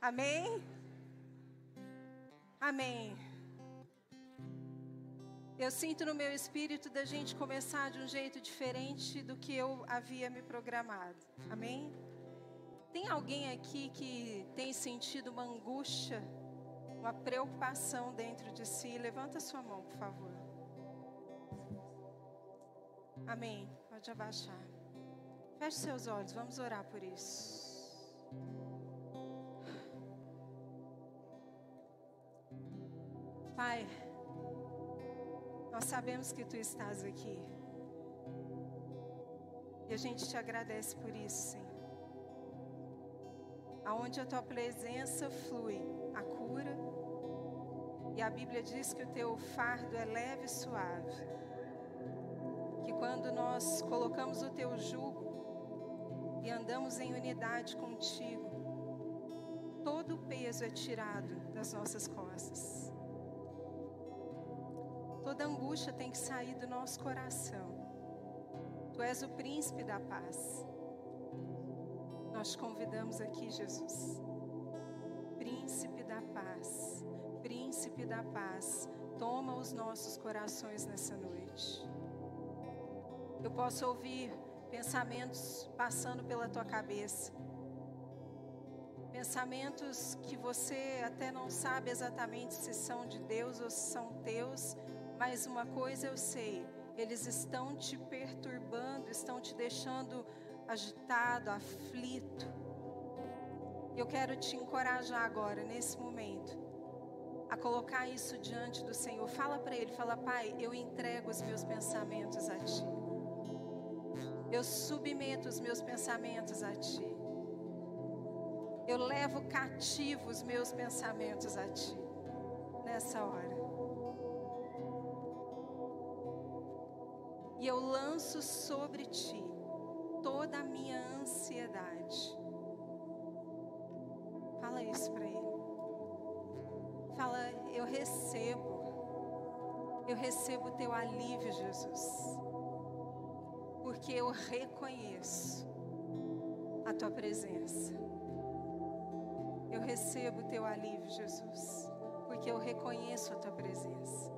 Amém? Amém. Eu sinto no meu espírito da gente começar de um jeito diferente do que eu havia me programado. Amém? Tem alguém aqui que tem sentido uma angústia, uma preocupação dentro de si? Levanta sua mão, por favor. Amém. Pode abaixar. Feche seus olhos, vamos orar por isso. Pai, nós sabemos que Tu estás aqui. E a gente te agradece por isso, Senhor. Aonde a Tua presença flui, a cura. E a Bíblia diz que o Teu fardo é leve e suave. Que quando nós colocamos o Teu jugo e andamos em unidade contigo, todo o peso é tirado das nossas costas. Toda angústia tem que sair do nosso coração. Tu és o príncipe da paz. Nós te convidamos aqui, Jesus. Príncipe da paz, príncipe da paz, toma os nossos corações nessa noite. Eu posso ouvir pensamentos passando pela tua cabeça. Pensamentos que você até não sabe exatamente se são de Deus ou se são teus, mas uma coisa eu sei, eles estão te perturbando, estão te deixando agitado, aflito. Eu quero te encorajar agora, nesse momento, a colocar isso diante do Senhor. Fala para Ele, fala, Pai, eu entrego os meus pensamentos a Ti. Eu submeto os meus pensamentos a Ti. Eu levo cativo os meus pensamentos a Ti, nessa hora. Lanço sobre ti toda a minha ansiedade. Fala isso para ele. Fala, eu recebo. Eu recebo o teu alívio, Jesus. Porque eu reconheço a tua presença. Eu recebo o teu alívio, Jesus. Porque eu reconheço a tua presença.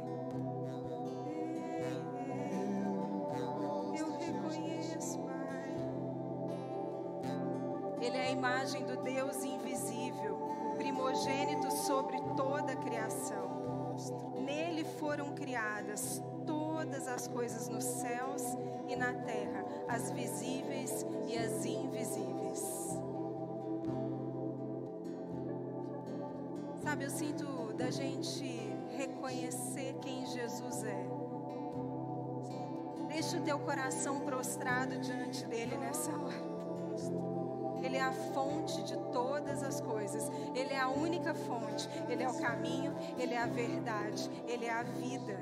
imagem do Deus invisível, o primogênito sobre toda a criação. Nele foram criadas todas as coisas nos céus e na terra, as visíveis e as invisíveis. Sabe, eu sinto da gente reconhecer quem Jesus é. Deixa o teu coração prostrado diante dele nessa hora. Ele é a fonte de todas as coisas. Ele é a única fonte. Ele é o caminho, ele é a verdade, ele é a vida.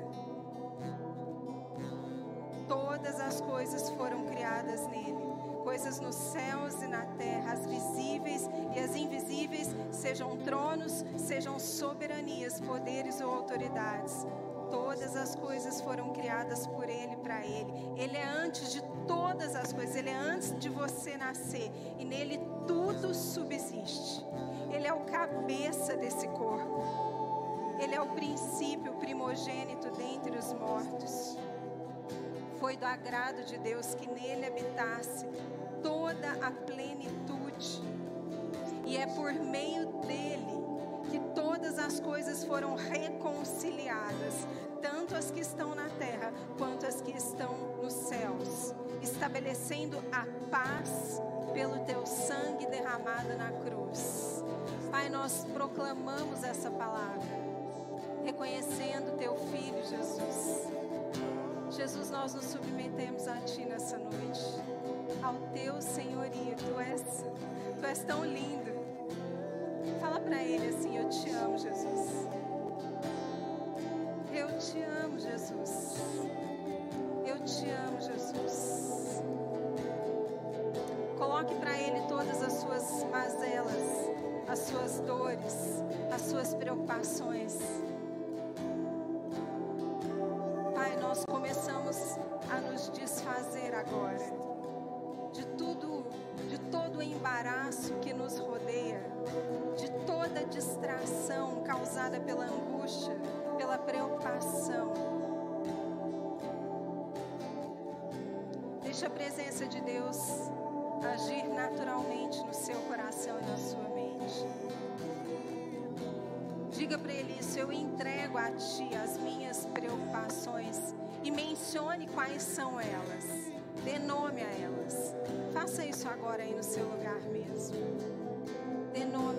Todas as coisas foram criadas nele, coisas nos céus e na terra, as visíveis e as invisíveis, sejam tronos, sejam soberanias, poderes ou autoridades. Todas as coisas foram criadas por Ele, para Ele. Ele é antes de todas as coisas, Ele é antes de você nascer, e nele tudo subsiste. Ele é o cabeça desse corpo. Ele é o princípio, o primogênito dentre os mortos foi do agrado de Deus que nele habitasse toda a plenitude. E é por meio dele todas as coisas foram reconciliadas, tanto as que estão na terra quanto as que estão nos céus, estabelecendo a paz pelo teu sangue derramado na cruz. Pai, nós proclamamos essa palavra, reconhecendo teu filho Jesus Jesus, nós nos submetemos a Ti nessa noite. ao teu senhorio. Tu és, tu és tão lindo. Fala para ele assim: Eu te amo, Jesus. Eu te amo, Jesus. Eu te amo, Jesus. Coloque para ele todas as suas mazelas, as suas dores, as suas preocupações. Pela angústia, pela preocupação. Deixa a presença de Deus agir naturalmente no seu coração e na sua mente. Diga para ele isso, eu entrego a ti as minhas preocupações e mencione quais são elas. Dê nome a elas. Faça isso agora aí no seu lugar mesmo. Dê nome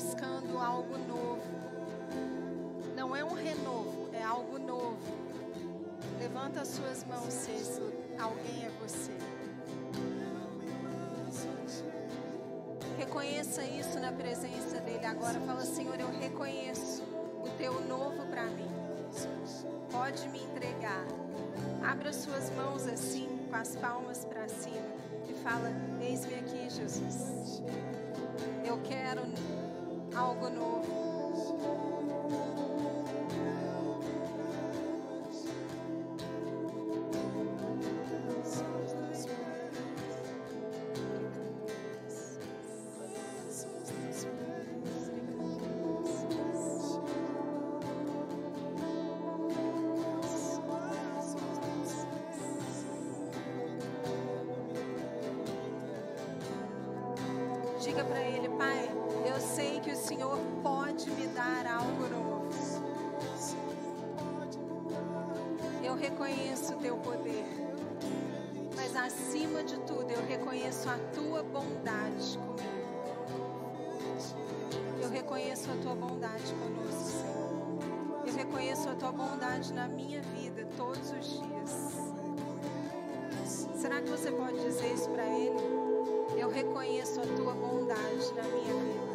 buscando algo novo. Não é um renovo, é algo novo. Levanta as suas mãos se alguém é você. Reconheça isso na presença dele agora. Fala, Senhor, eu reconheço o teu novo para mim. Pode me entregar. Abra suas mãos assim, com as palmas para cima, e fala: Eis-me aqui, Jesus. Eu quero algo novo. A tua bondade comigo. Eu reconheço a tua bondade conosco, Senhor. Eu reconheço a tua bondade na minha vida todos os dias. Será que você pode dizer isso para ele? Eu reconheço a tua bondade na minha vida.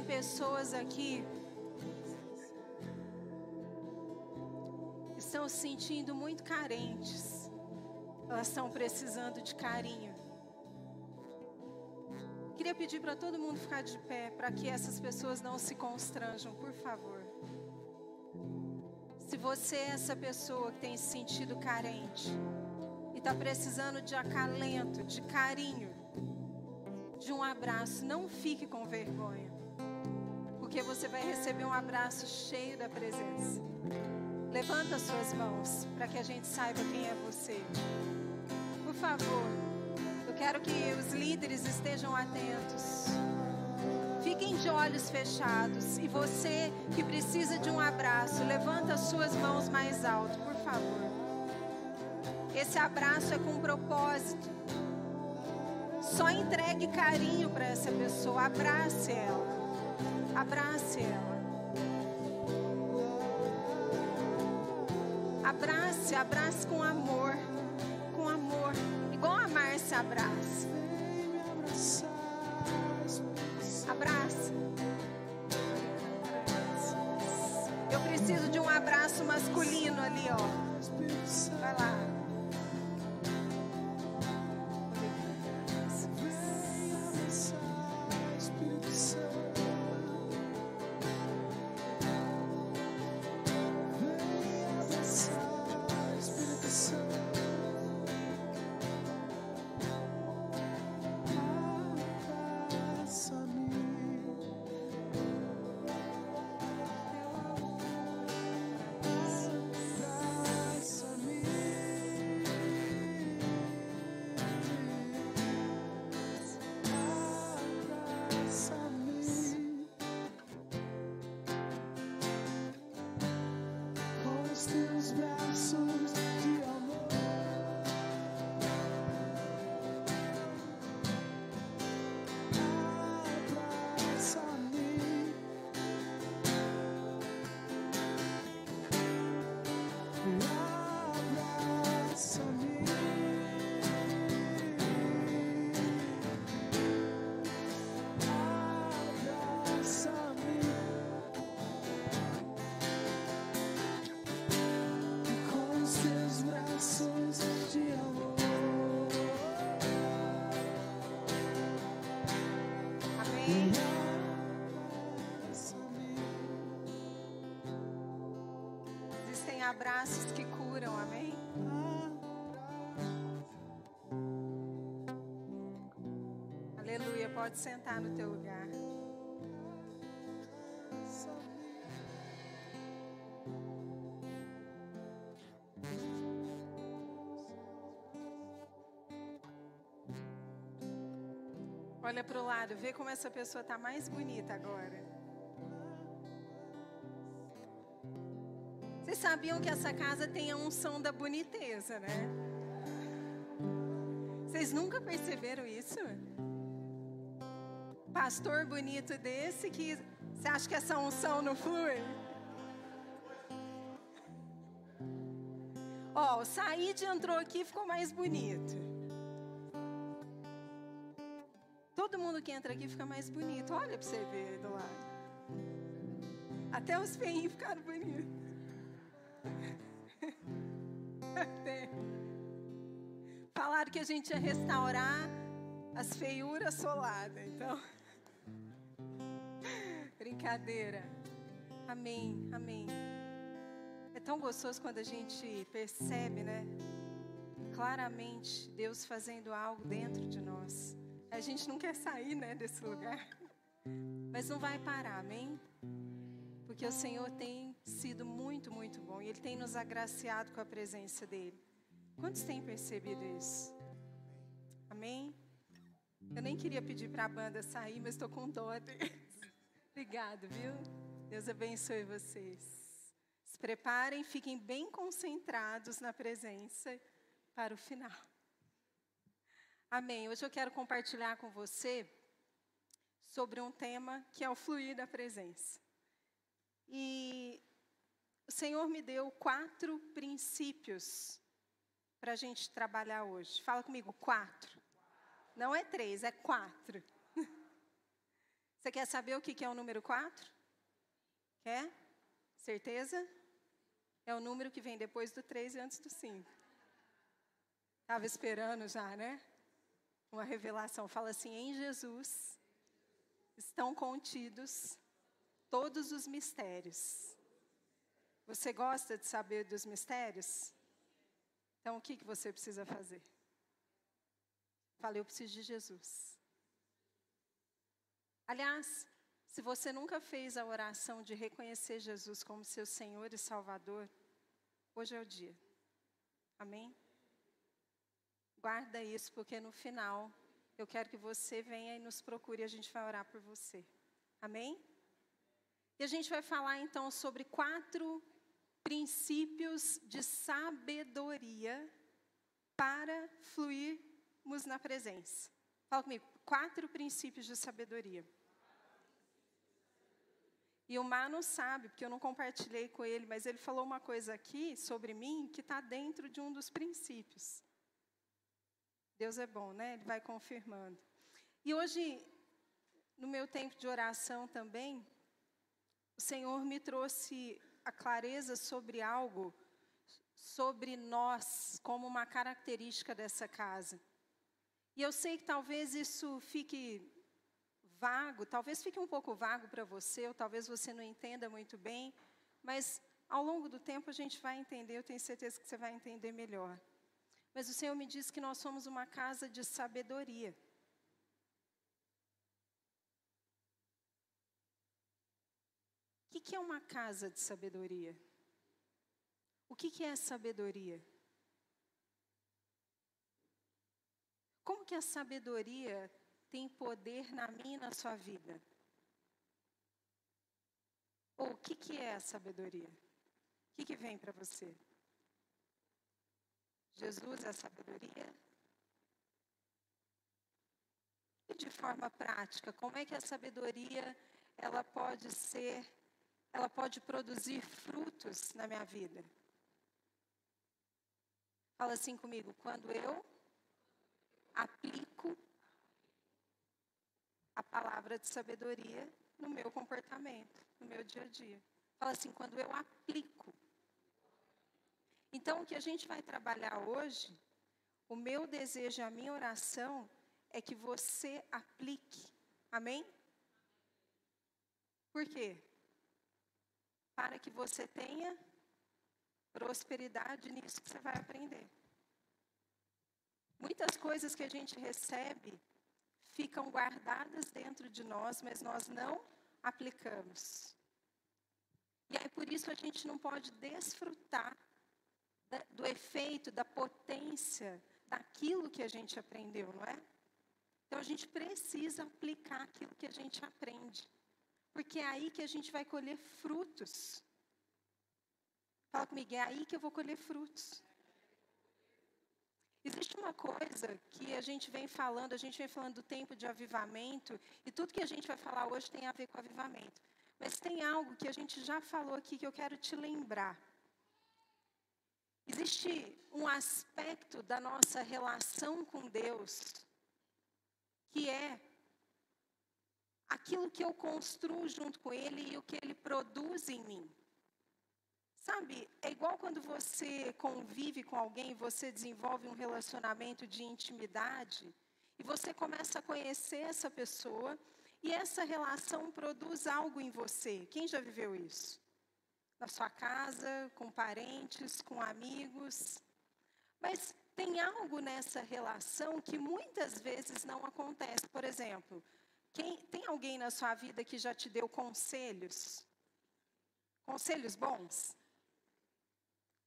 Pessoas aqui estão se sentindo muito carentes. Elas estão precisando de carinho. Queria pedir para todo mundo ficar de pé para que essas pessoas não se constranjam, por favor. Se você é essa pessoa que tem se sentido carente e está precisando de acalento, de carinho, de um abraço, não fique com vergonha porque você vai receber um abraço cheio da presença. Levanta suas mãos para que a gente saiba quem é você. Por favor, eu quero que os líderes estejam atentos. Fiquem de olhos fechados. E você que precisa de um abraço, levanta suas mãos mais alto, por favor. Esse abraço é com propósito. Só entregue carinho para essa pessoa, abrace ela. Abrace ela. Abrace, abrace com amor. Com amor. Igual a Márcia abraça. Abraça. Eu preciso de um abraço masculino ali, ó. Vai lá. abraços que curam, amém? Aleluia, pode sentar no teu lugar. Olha para o lado, vê como essa pessoa está mais bonita agora. Sabiam que essa casa tem a unção da boniteza, né? Vocês nunca perceberam isso? Pastor bonito desse que você acha que essa unção não flui? Ó, o Said entrou aqui e ficou mais bonito. Todo mundo que entra aqui fica mais bonito. Olha para você ver do lado. Até os feinhos ficaram bonitos. Que a gente ia restaurar as feiuras soladas, então. Brincadeira. Amém, amém. É tão gostoso quando a gente percebe, né? Claramente Deus fazendo algo dentro de nós. A gente não quer sair, né, desse lugar. Mas não vai parar, amém? Porque o Senhor tem sido muito, muito bom e Ele tem nos agraciado com a presença dEle. Quantos têm percebido isso? Amém? Eu nem queria pedir para a banda sair, mas estou com dó. Obrigado, viu? Deus abençoe vocês. Se preparem, fiquem bem concentrados na presença para o final. Amém. Hoje eu quero compartilhar com você sobre um tema que é o fluir da presença. E o Senhor me deu quatro princípios para a gente trabalhar hoje. Fala comigo, quatro. Não é três, é quatro. Você quer saber o que é o número 4? Quer? Certeza? É o número que vem depois do 3 e antes do 5. Estava esperando já, né? Uma revelação. Fala assim: em Jesus estão contidos todos os mistérios. Você gosta de saber dos mistérios? Então, o que, que você precisa fazer? Falei, eu preciso de Jesus. Aliás, se você nunca fez a oração de reconhecer Jesus como seu Senhor e Salvador, hoje é o dia. Amém? Guarda isso, porque no final eu quero que você venha e nos procure e a gente vai orar por você. Amém? E a gente vai falar então sobre quatro princípios de sabedoria para fluirmos na presença. Fala comigo, quatro princípios de sabedoria. E o Mar não sabe, porque eu não compartilhei com ele, mas ele falou uma coisa aqui sobre mim que está dentro de um dos princípios. Deus é bom, né? Ele vai confirmando. E hoje, no meu tempo de oração também, o Senhor me trouxe a clareza sobre algo, sobre nós, como uma característica dessa casa. E eu sei que talvez isso fique vago, talvez fique um pouco vago para você, ou talvez você não entenda muito bem, mas ao longo do tempo a gente vai entender, eu tenho certeza que você vai entender melhor. Mas o Senhor me diz que nós somos uma casa de sabedoria. O que é uma casa de sabedoria? O que é sabedoria? Como que a sabedoria tem poder na minha e na sua vida? Ou o que, que é a sabedoria? O que, que vem para você? Jesus é a sabedoria? E de forma prática, como é que a sabedoria ela pode ser, ela pode produzir frutos na minha vida? Fala assim comigo, quando eu aplico a palavra de sabedoria no meu comportamento, no meu dia a dia. Fala assim, quando eu aplico. Então, o que a gente vai trabalhar hoje, o meu desejo, a minha oração é que você aplique. Amém? Por quê? Para que você tenha prosperidade nisso que você vai aprender. Muitas coisas que a gente recebe ficam guardadas dentro de nós, mas nós não aplicamos. E aí por isso a gente não pode desfrutar do efeito, da potência daquilo que a gente aprendeu, não é? Então a gente precisa aplicar aquilo que a gente aprende. Porque é aí que a gente vai colher frutos. Fala comigo, é aí que eu vou colher frutos. Existe uma coisa que a gente vem falando, a gente vem falando do tempo de avivamento, e tudo que a gente vai falar hoje tem a ver com avivamento. Mas tem algo que a gente já falou aqui que eu quero te lembrar. Existe um aspecto da nossa relação com Deus que é aquilo que eu construo junto com Ele e o que Ele produz em mim. Sabe, é igual quando você convive com alguém, você desenvolve um relacionamento de intimidade e você começa a conhecer essa pessoa e essa relação produz algo em você. Quem já viveu isso? Na sua casa, com parentes, com amigos. Mas tem algo nessa relação que muitas vezes não acontece. Por exemplo, quem, tem alguém na sua vida que já te deu conselhos? Conselhos bons?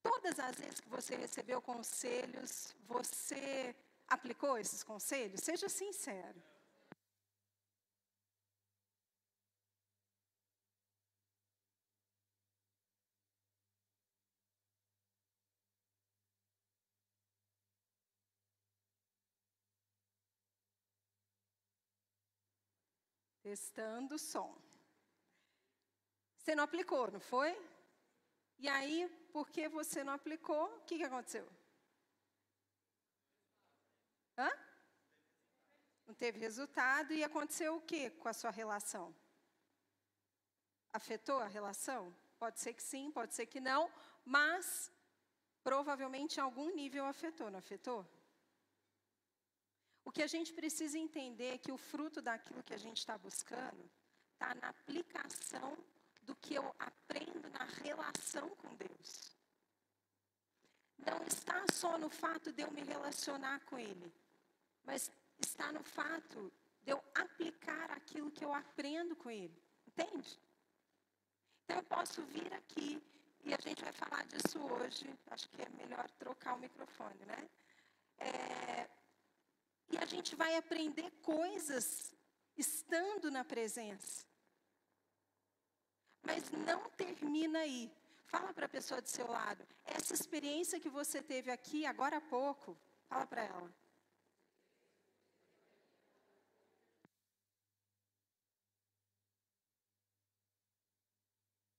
Todas as vezes que você recebeu conselhos, você aplicou esses conselhos? Seja sincero. Testando o som. Você não aplicou, não foi? E aí, porque você não aplicou, o que, que aconteceu? Hã? Não teve resultado e aconteceu o que com a sua relação? Afetou a relação? Pode ser que sim, pode ser que não, mas provavelmente em algum nível afetou, não afetou? O que a gente precisa entender é que o fruto daquilo que a gente está buscando está na aplicação do que eu aprendo na relação com Deus. Não está só no fato de eu me relacionar com Ele, mas está no fato de eu aplicar aquilo que eu aprendo com Ele. Entende? Então eu posso vir aqui e a gente vai falar disso hoje. Acho que é melhor trocar o microfone, né? É, e a gente vai aprender coisas estando na presença. Mas não termina aí. Fala para a pessoa do seu lado. Essa experiência que você teve aqui agora há pouco, fala para ela.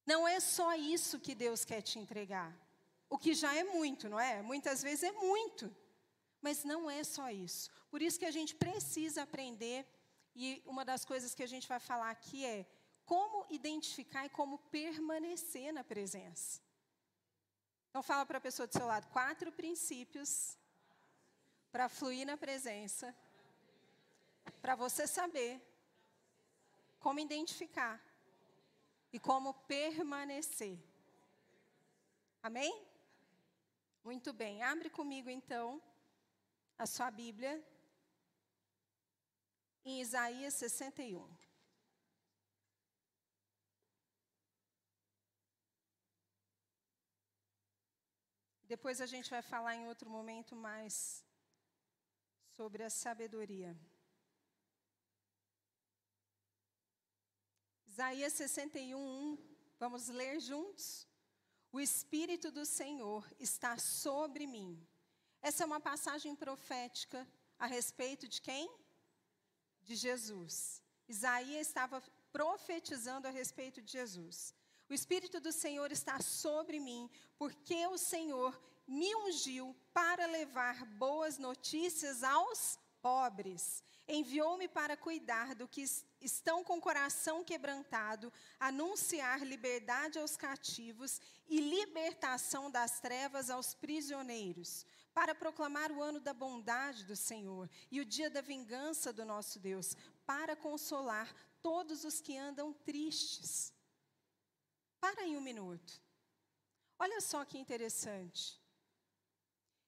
Não é só isso que Deus quer te entregar. O que já é muito, não é? Muitas vezes é muito. Mas não é só isso. Por isso que a gente precisa aprender, e uma das coisas que a gente vai falar aqui é como identificar e como permanecer na presença. Então fala para a pessoa do seu lado, quatro princípios para fluir na presença, para você saber como identificar e como permanecer. Amém? Muito bem, abre comigo então a sua Bíblia em Isaías 61. Depois a gente vai falar em outro momento mais sobre a sabedoria. Isaías 61, 1. Vamos ler juntos? O Espírito do Senhor está sobre mim essa é uma passagem profética a respeito de quem? De Jesus. Isaías estava profetizando a respeito de Jesus. O Espírito do Senhor está sobre mim, porque o Senhor me ungiu para levar boas notícias aos pobres. Enviou-me para cuidar do que estão com o coração quebrantado, anunciar liberdade aos cativos e libertação das trevas aos prisioneiros, para proclamar o ano da bondade do Senhor e o dia da vingança do nosso Deus, para consolar todos os que andam tristes. Para aí um minuto. Olha só que interessante.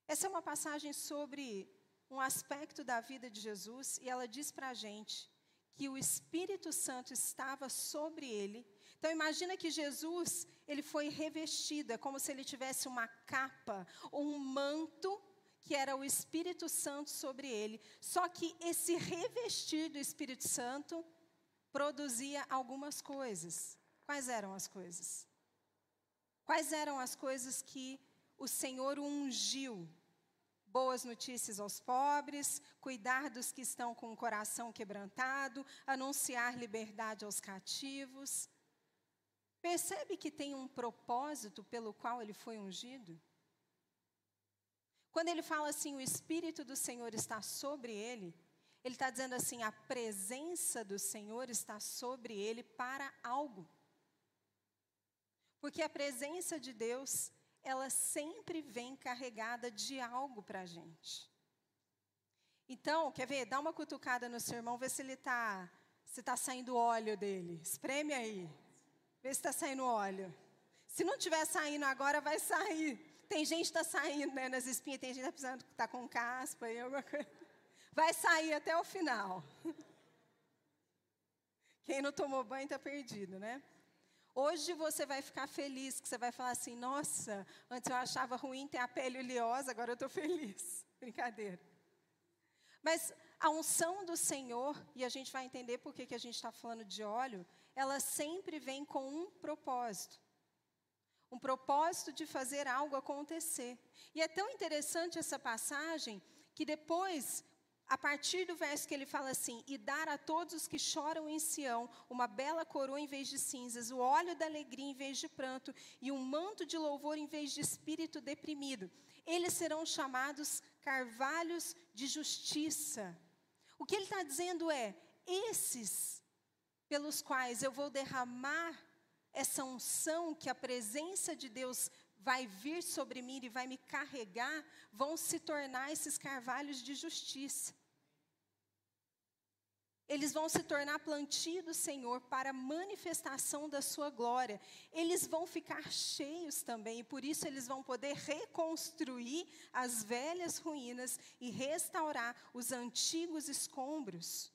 Essa é uma passagem sobre um aspecto da vida de Jesus e ela diz para a gente que o Espírito Santo estava sobre ele. Então imagina que Jesus ele foi revestido, é como se ele tivesse uma capa, um manto que era o Espírito Santo sobre ele. Só que esse revestir do Espírito Santo produzia algumas coisas. Quais eram as coisas? Quais eram as coisas que o Senhor ungiu? Boas notícias aos pobres, cuidar dos que estão com o coração quebrantado, anunciar liberdade aos cativos. Percebe que tem um propósito pelo qual ele foi ungido? Quando ele fala assim, o Espírito do Senhor está sobre ele, ele está dizendo assim: a presença do Senhor está sobre ele para algo. Porque a presença de Deus, ela sempre vem carregada de algo para a gente. Então, quer ver? Dá uma cutucada no seu irmão, vê se ele está se tá saindo óleo dele. Espreme aí. Vê se está saindo óleo. Se não estiver saindo agora, vai sair. Tem gente que está saindo né, nas espinhas, tem gente que está tá com caspa e alguma coisa. Vai sair até o final. Quem não tomou banho está perdido, né? Hoje você vai ficar feliz, que você vai falar assim: nossa, antes eu achava ruim ter a pele oleosa, agora eu estou feliz. Brincadeira. Mas a unção do Senhor, e a gente vai entender por que, que a gente está falando de óleo, ela sempre vem com um propósito. Um propósito de fazer algo acontecer. E é tão interessante essa passagem que depois, a partir do verso que ele fala assim: E dar a todos os que choram em Sião uma bela coroa em vez de cinzas, o óleo da alegria em vez de pranto, e um manto de louvor em vez de espírito deprimido. Eles serão chamados carvalhos de justiça. O que ele está dizendo é: esses pelos quais eu vou derramar essa unção que a presença de Deus vai vir sobre mim e vai me carregar, vão se tornar esses carvalhos de justiça. Eles vão se tornar plantio do Senhor para manifestação da sua glória. Eles vão ficar cheios também, e por isso eles vão poder reconstruir as velhas ruínas e restaurar os antigos escombros.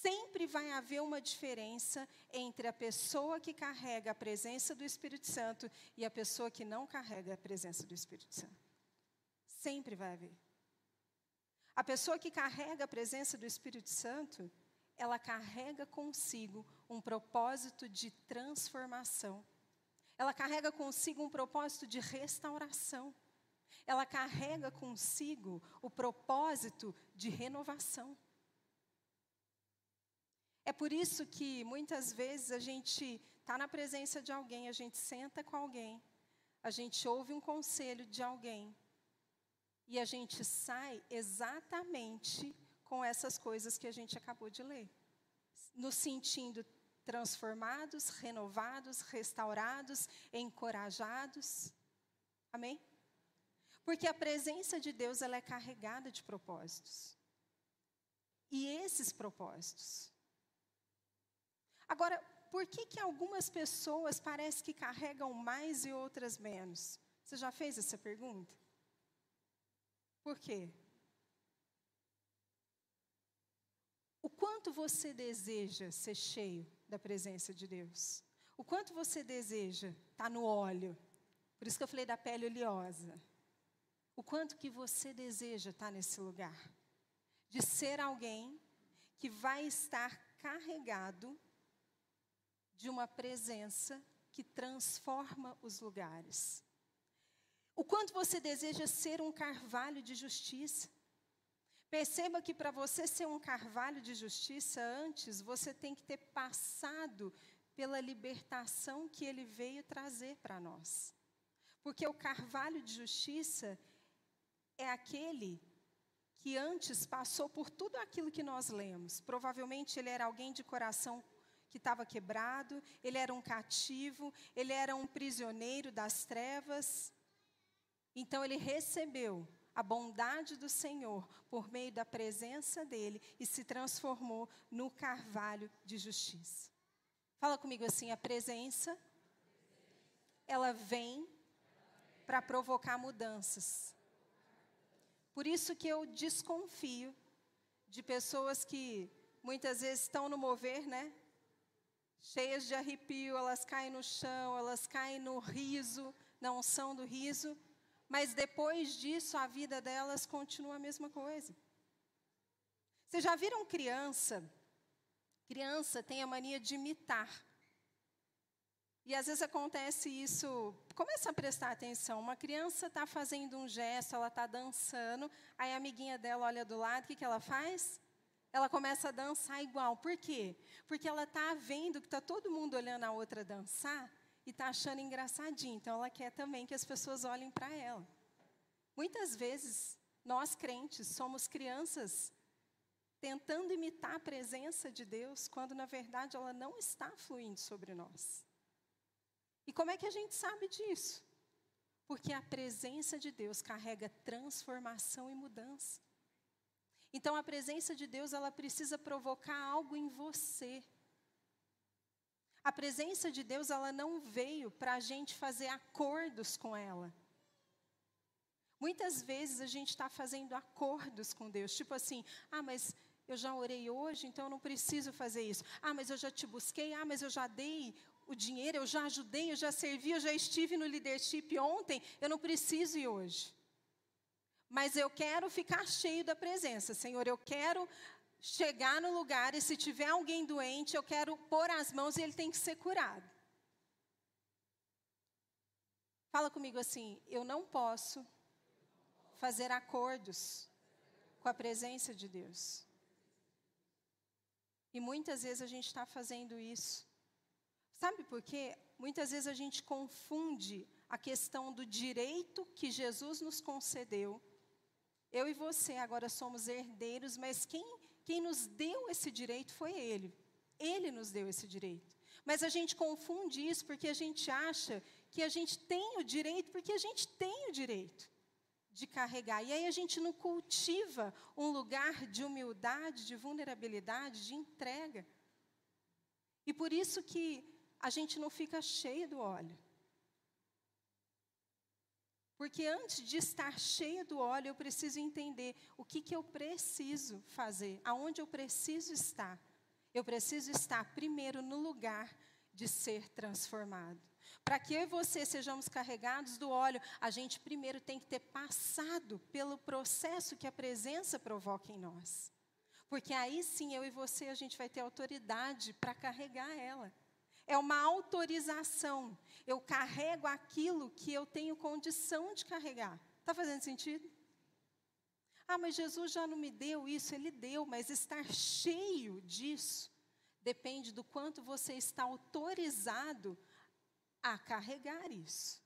Sempre vai haver uma diferença entre a pessoa que carrega a presença do Espírito Santo e a pessoa que não carrega a presença do Espírito Santo. Sempre vai haver. A pessoa que carrega a presença do Espírito Santo, ela carrega consigo um propósito de transformação. Ela carrega consigo um propósito de restauração. Ela carrega consigo o propósito de renovação. É por isso que muitas vezes a gente está na presença de alguém, a gente senta com alguém, a gente ouve um conselho de alguém e a gente sai exatamente com essas coisas que a gente acabou de ler, nos sentindo transformados, renovados, restaurados, encorajados. Amém? Porque a presença de Deus ela é carregada de propósitos. E esses propósitos Agora, por que, que algumas pessoas parece que carregam mais e outras menos? Você já fez essa pergunta? Por quê? O quanto você deseja ser cheio da presença de Deus? O quanto você deseja estar tá no óleo? Por isso que eu falei da pele oleosa. O quanto que você deseja estar tá nesse lugar? De ser alguém que vai estar carregado de uma presença que transforma os lugares. O quanto você deseja ser um carvalho de justiça. Perceba que para você ser um carvalho de justiça, antes você tem que ter passado pela libertação que ele veio trazer para nós. Porque o carvalho de justiça é aquele que antes passou por tudo aquilo que nós lemos. Provavelmente ele era alguém de coração que estava quebrado, ele era um cativo, ele era um prisioneiro das trevas. Então ele recebeu a bondade do Senhor por meio da presença dele e se transformou no carvalho de justiça. Fala comigo assim: a presença, ela vem para provocar mudanças. Por isso que eu desconfio de pessoas que muitas vezes estão no mover, né? cheias de arrepio, elas caem no chão, elas caem no riso, na unção do riso, mas depois disso a vida delas continua a mesma coisa. Vocês já viram criança? Criança tem a mania de imitar. E às vezes acontece isso, começa a prestar atenção. Uma criança está fazendo um gesto, ela está dançando, aí a amiguinha dela olha do lado, o que, que ela faz? Ela começa a dançar igual. Por quê? Porque ela está vendo que está todo mundo olhando a outra dançar e está achando engraçadinho. Então ela quer também que as pessoas olhem para ela. Muitas vezes, nós crentes somos crianças tentando imitar a presença de Deus, quando na verdade ela não está fluindo sobre nós. E como é que a gente sabe disso? Porque a presença de Deus carrega transformação e mudança. Então a presença de Deus, ela precisa provocar algo em você. A presença de Deus, ela não veio para a gente fazer acordos com ela. Muitas vezes a gente está fazendo acordos com Deus, tipo assim, ah, mas eu já orei hoje, então eu não preciso fazer isso. Ah, mas eu já te busquei, ah, mas eu já dei o dinheiro, eu já ajudei, eu já servi, eu já estive no leadership ontem, eu não preciso ir hoje. Mas eu quero ficar cheio da presença, Senhor, eu quero chegar no lugar e se tiver alguém doente, eu quero pôr as mãos e ele tem que ser curado. Fala comigo assim, eu não posso fazer acordos com a presença de Deus. E muitas vezes a gente está fazendo isso. Sabe por quê? Muitas vezes a gente confunde a questão do direito que Jesus nos concedeu. Eu e você agora somos herdeiros, mas quem, quem nos deu esse direito foi Ele. Ele nos deu esse direito. Mas a gente confunde isso porque a gente acha que a gente tem o direito, porque a gente tem o direito de carregar. E aí a gente não cultiva um lugar de humildade, de vulnerabilidade, de entrega. E por isso que a gente não fica cheio do óleo. Porque antes de estar cheio do óleo, eu preciso entender o que, que eu preciso fazer, aonde eu preciso estar. Eu preciso estar primeiro no lugar de ser transformado. Para que eu e você sejamos carregados do óleo, a gente primeiro tem que ter passado pelo processo que a presença provoca em nós. Porque aí sim eu e você a gente vai ter autoridade para carregar ela. É uma autorização. Eu carrego aquilo que eu tenho condição de carregar. Está fazendo sentido? Ah, mas Jesus já não me deu isso, Ele deu, mas estar cheio disso depende do quanto você está autorizado a carregar isso.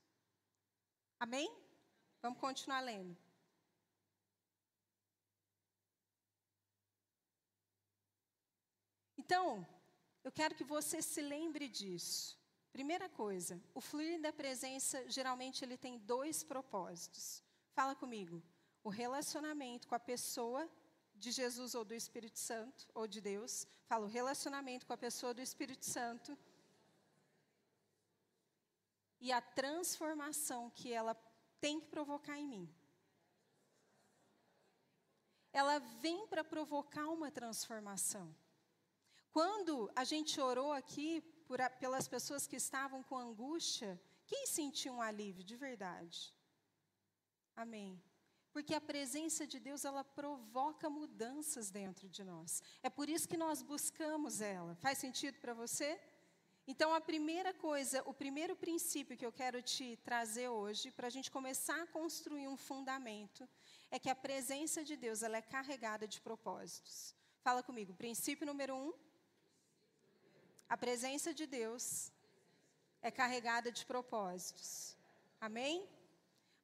Amém? Vamos continuar lendo. Então, eu quero que você se lembre disso. Primeira coisa, o fluir da presença geralmente ele tem dois propósitos. Fala comigo. O relacionamento com a pessoa de Jesus ou do Espírito Santo ou de Deus. Fala o relacionamento com a pessoa do Espírito Santo. E a transformação que ela tem que provocar em mim. Ela vem para provocar uma transformação. Quando a gente orou aqui por, pelas pessoas que estavam com angústia, quem sentiu um alívio de verdade? Amém. Porque a presença de Deus, ela provoca mudanças dentro de nós. É por isso que nós buscamos ela. Faz sentido para você? Então, a primeira coisa, o primeiro princípio que eu quero te trazer hoje, para a gente começar a construir um fundamento, é que a presença de Deus, ela é carregada de propósitos. Fala comigo, princípio número um, a presença de Deus é carregada de propósitos. Amém?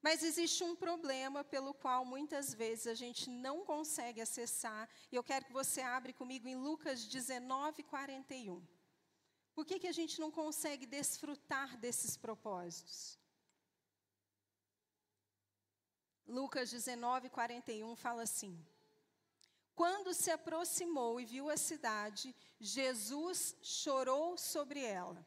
Mas existe um problema pelo qual muitas vezes a gente não consegue acessar, e eu quero que você abra comigo em Lucas 19, 41. Por que, que a gente não consegue desfrutar desses propósitos? Lucas 19, 41 fala assim: quando se aproximou e viu a cidade, Jesus chorou sobre ela.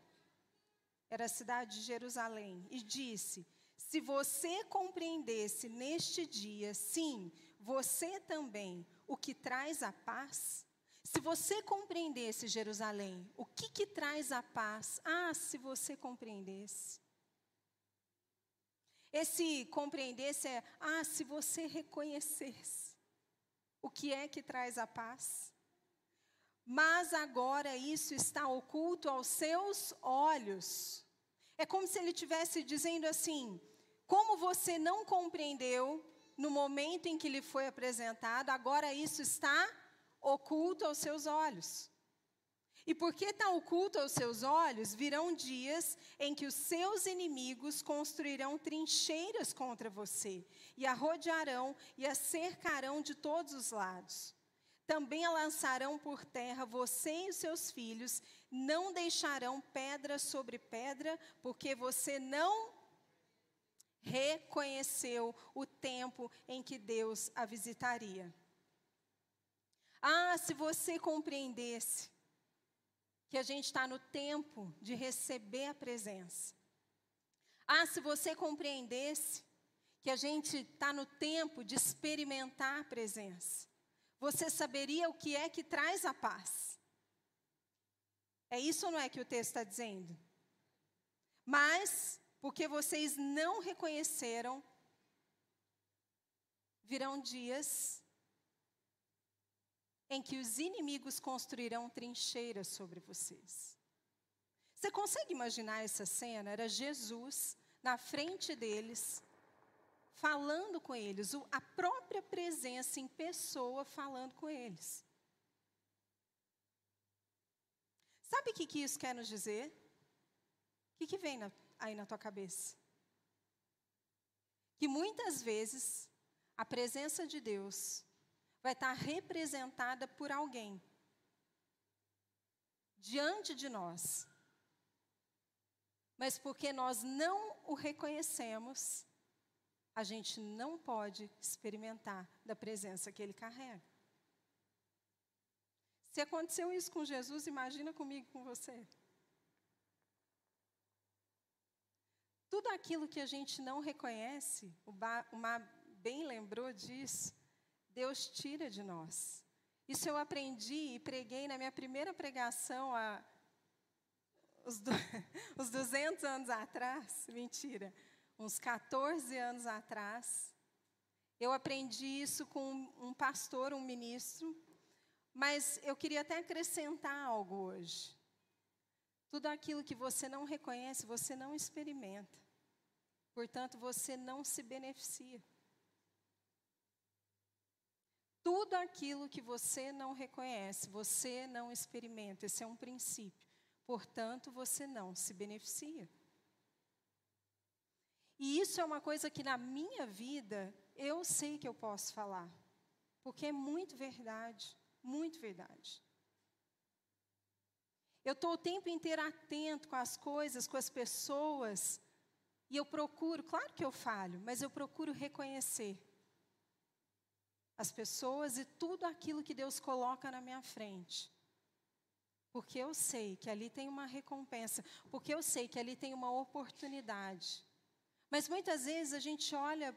Era a cidade de Jerusalém. E disse: Se você compreendesse neste dia, sim, você também, o que traz a paz. Se você compreendesse, Jerusalém, o que, que traz a paz? Ah, se você compreendesse. Esse compreendesse é, ah, se você reconhecesse o que é que traz a paz. Mas agora isso está oculto aos seus olhos. É como se ele estivesse dizendo assim: como você não compreendeu no momento em que lhe foi apresentado, agora isso está oculto aos seus olhos. E porque está oculto aos seus olhos, virão dias em que os seus inimigos construirão trincheiras contra você, e a rodearão e a cercarão de todos os lados. Também a lançarão por terra você e os seus filhos, não deixarão pedra sobre pedra, porque você não reconheceu o tempo em que Deus a visitaria. Ah, se você compreendesse que a gente está no tempo de receber a presença. Ah, se você compreendesse que a gente está no tempo de experimentar a presença, você saberia o que é que traz a paz. É isso ou não é que o texto está dizendo? Mas, porque vocês não reconheceram, virão dias em que os inimigos construirão trincheiras sobre vocês. Você consegue imaginar essa cena? Era Jesus na frente deles, falando com eles, a própria presença em pessoa falando com eles. Sabe o que, que isso quer nos dizer? O que, que vem na, aí na tua cabeça? Que muitas vezes a presença de Deus vai estar representada por alguém diante de nós. Mas porque nós não o reconhecemos, a gente não pode experimentar da presença que ele carrega. Se aconteceu isso com Jesus, imagina comigo, com você. Tudo aquilo que a gente não reconhece, o Mar bem lembrou disso, Deus tira de nós. Isso eu aprendi e preguei na minha primeira pregação há os, os 200 anos atrás, mentira, uns 14 anos atrás. Eu aprendi isso com um pastor, um ministro, mas eu queria até acrescentar algo hoje. Tudo aquilo que você não reconhece, você não experimenta. Portanto, você não se beneficia. Tudo aquilo que você não reconhece, você não experimenta. Esse é um princípio. Portanto, você não se beneficia. E isso é uma coisa que na minha vida eu sei que eu posso falar. Porque é muito verdade, muito verdade. Eu estou o tempo inteiro atento com as coisas, com as pessoas, e eu procuro, claro que eu falho, mas eu procuro reconhecer as pessoas e tudo aquilo que Deus coloca na minha frente. Porque eu sei que ali tem uma recompensa, porque eu sei que ali tem uma oportunidade. Mas muitas vezes a gente olha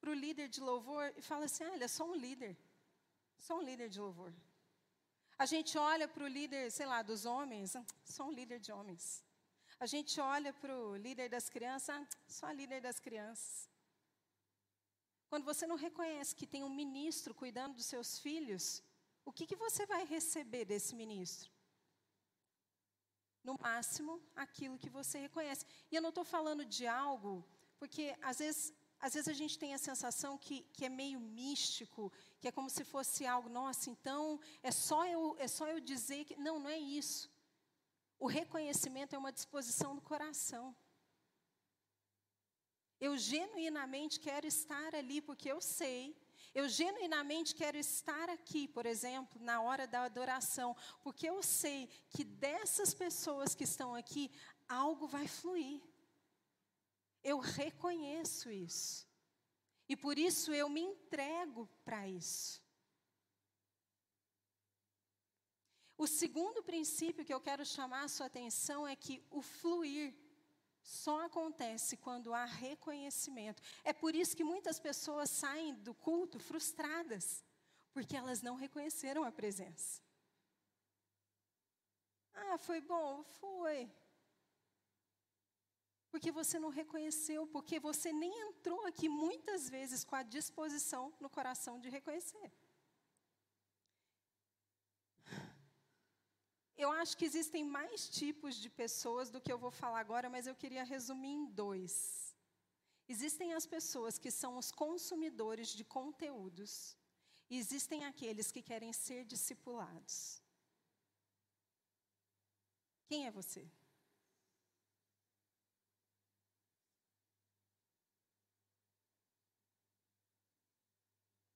para o líder de louvor e fala assim: ah, ele é só um líder, só um líder de louvor. A gente olha para o líder, sei lá, dos homens, ah, só um líder de homens. A gente olha para o líder das crianças, ah, só líder das crianças. Quando você não reconhece que tem um ministro cuidando dos seus filhos, o que, que você vai receber desse ministro? No máximo, aquilo que você reconhece. E eu não estou falando de algo, porque às vezes, às vezes a gente tem a sensação que, que é meio místico, que é como se fosse algo, nossa, então é só eu, é só eu dizer que. Não, não é isso. O reconhecimento é uma disposição do coração. Eu genuinamente quero estar ali porque eu sei. Eu genuinamente quero estar aqui, por exemplo, na hora da adoração, porque eu sei que dessas pessoas que estão aqui, algo vai fluir. Eu reconheço isso. E por isso eu me entrego para isso. O segundo princípio que eu quero chamar a sua atenção é que o fluir só acontece quando há reconhecimento. É por isso que muitas pessoas saem do culto frustradas, porque elas não reconheceram a presença. Ah, foi bom? Foi. Porque você não reconheceu, porque você nem entrou aqui muitas vezes com a disposição no coração de reconhecer. Eu acho que existem mais tipos de pessoas do que eu vou falar agora, mas eu queria resumir em dois. Existem as pessoas que são os consumidores de conteúdos, e existem aqueles que querem ser discipulados. Quem é você?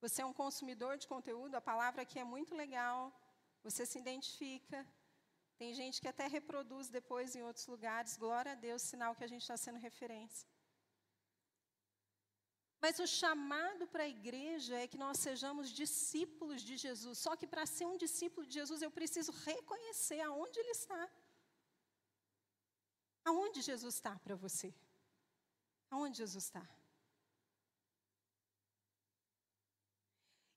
Você é um consumidor de conteúdo, a palavra aqui é muito legal, você se identifica, tem gente que até reproduz depois em outros lugares. Glória a Deus, sinal que a gente está sendo referência. Mas o chamado para a igreja é que nós sejamos discípulos de Jesus. Só que para ser um discípulo de Jesus, eu preciso reconhecer aonde Ele está. Aonde Jesus está para você? Aonde Jesus está?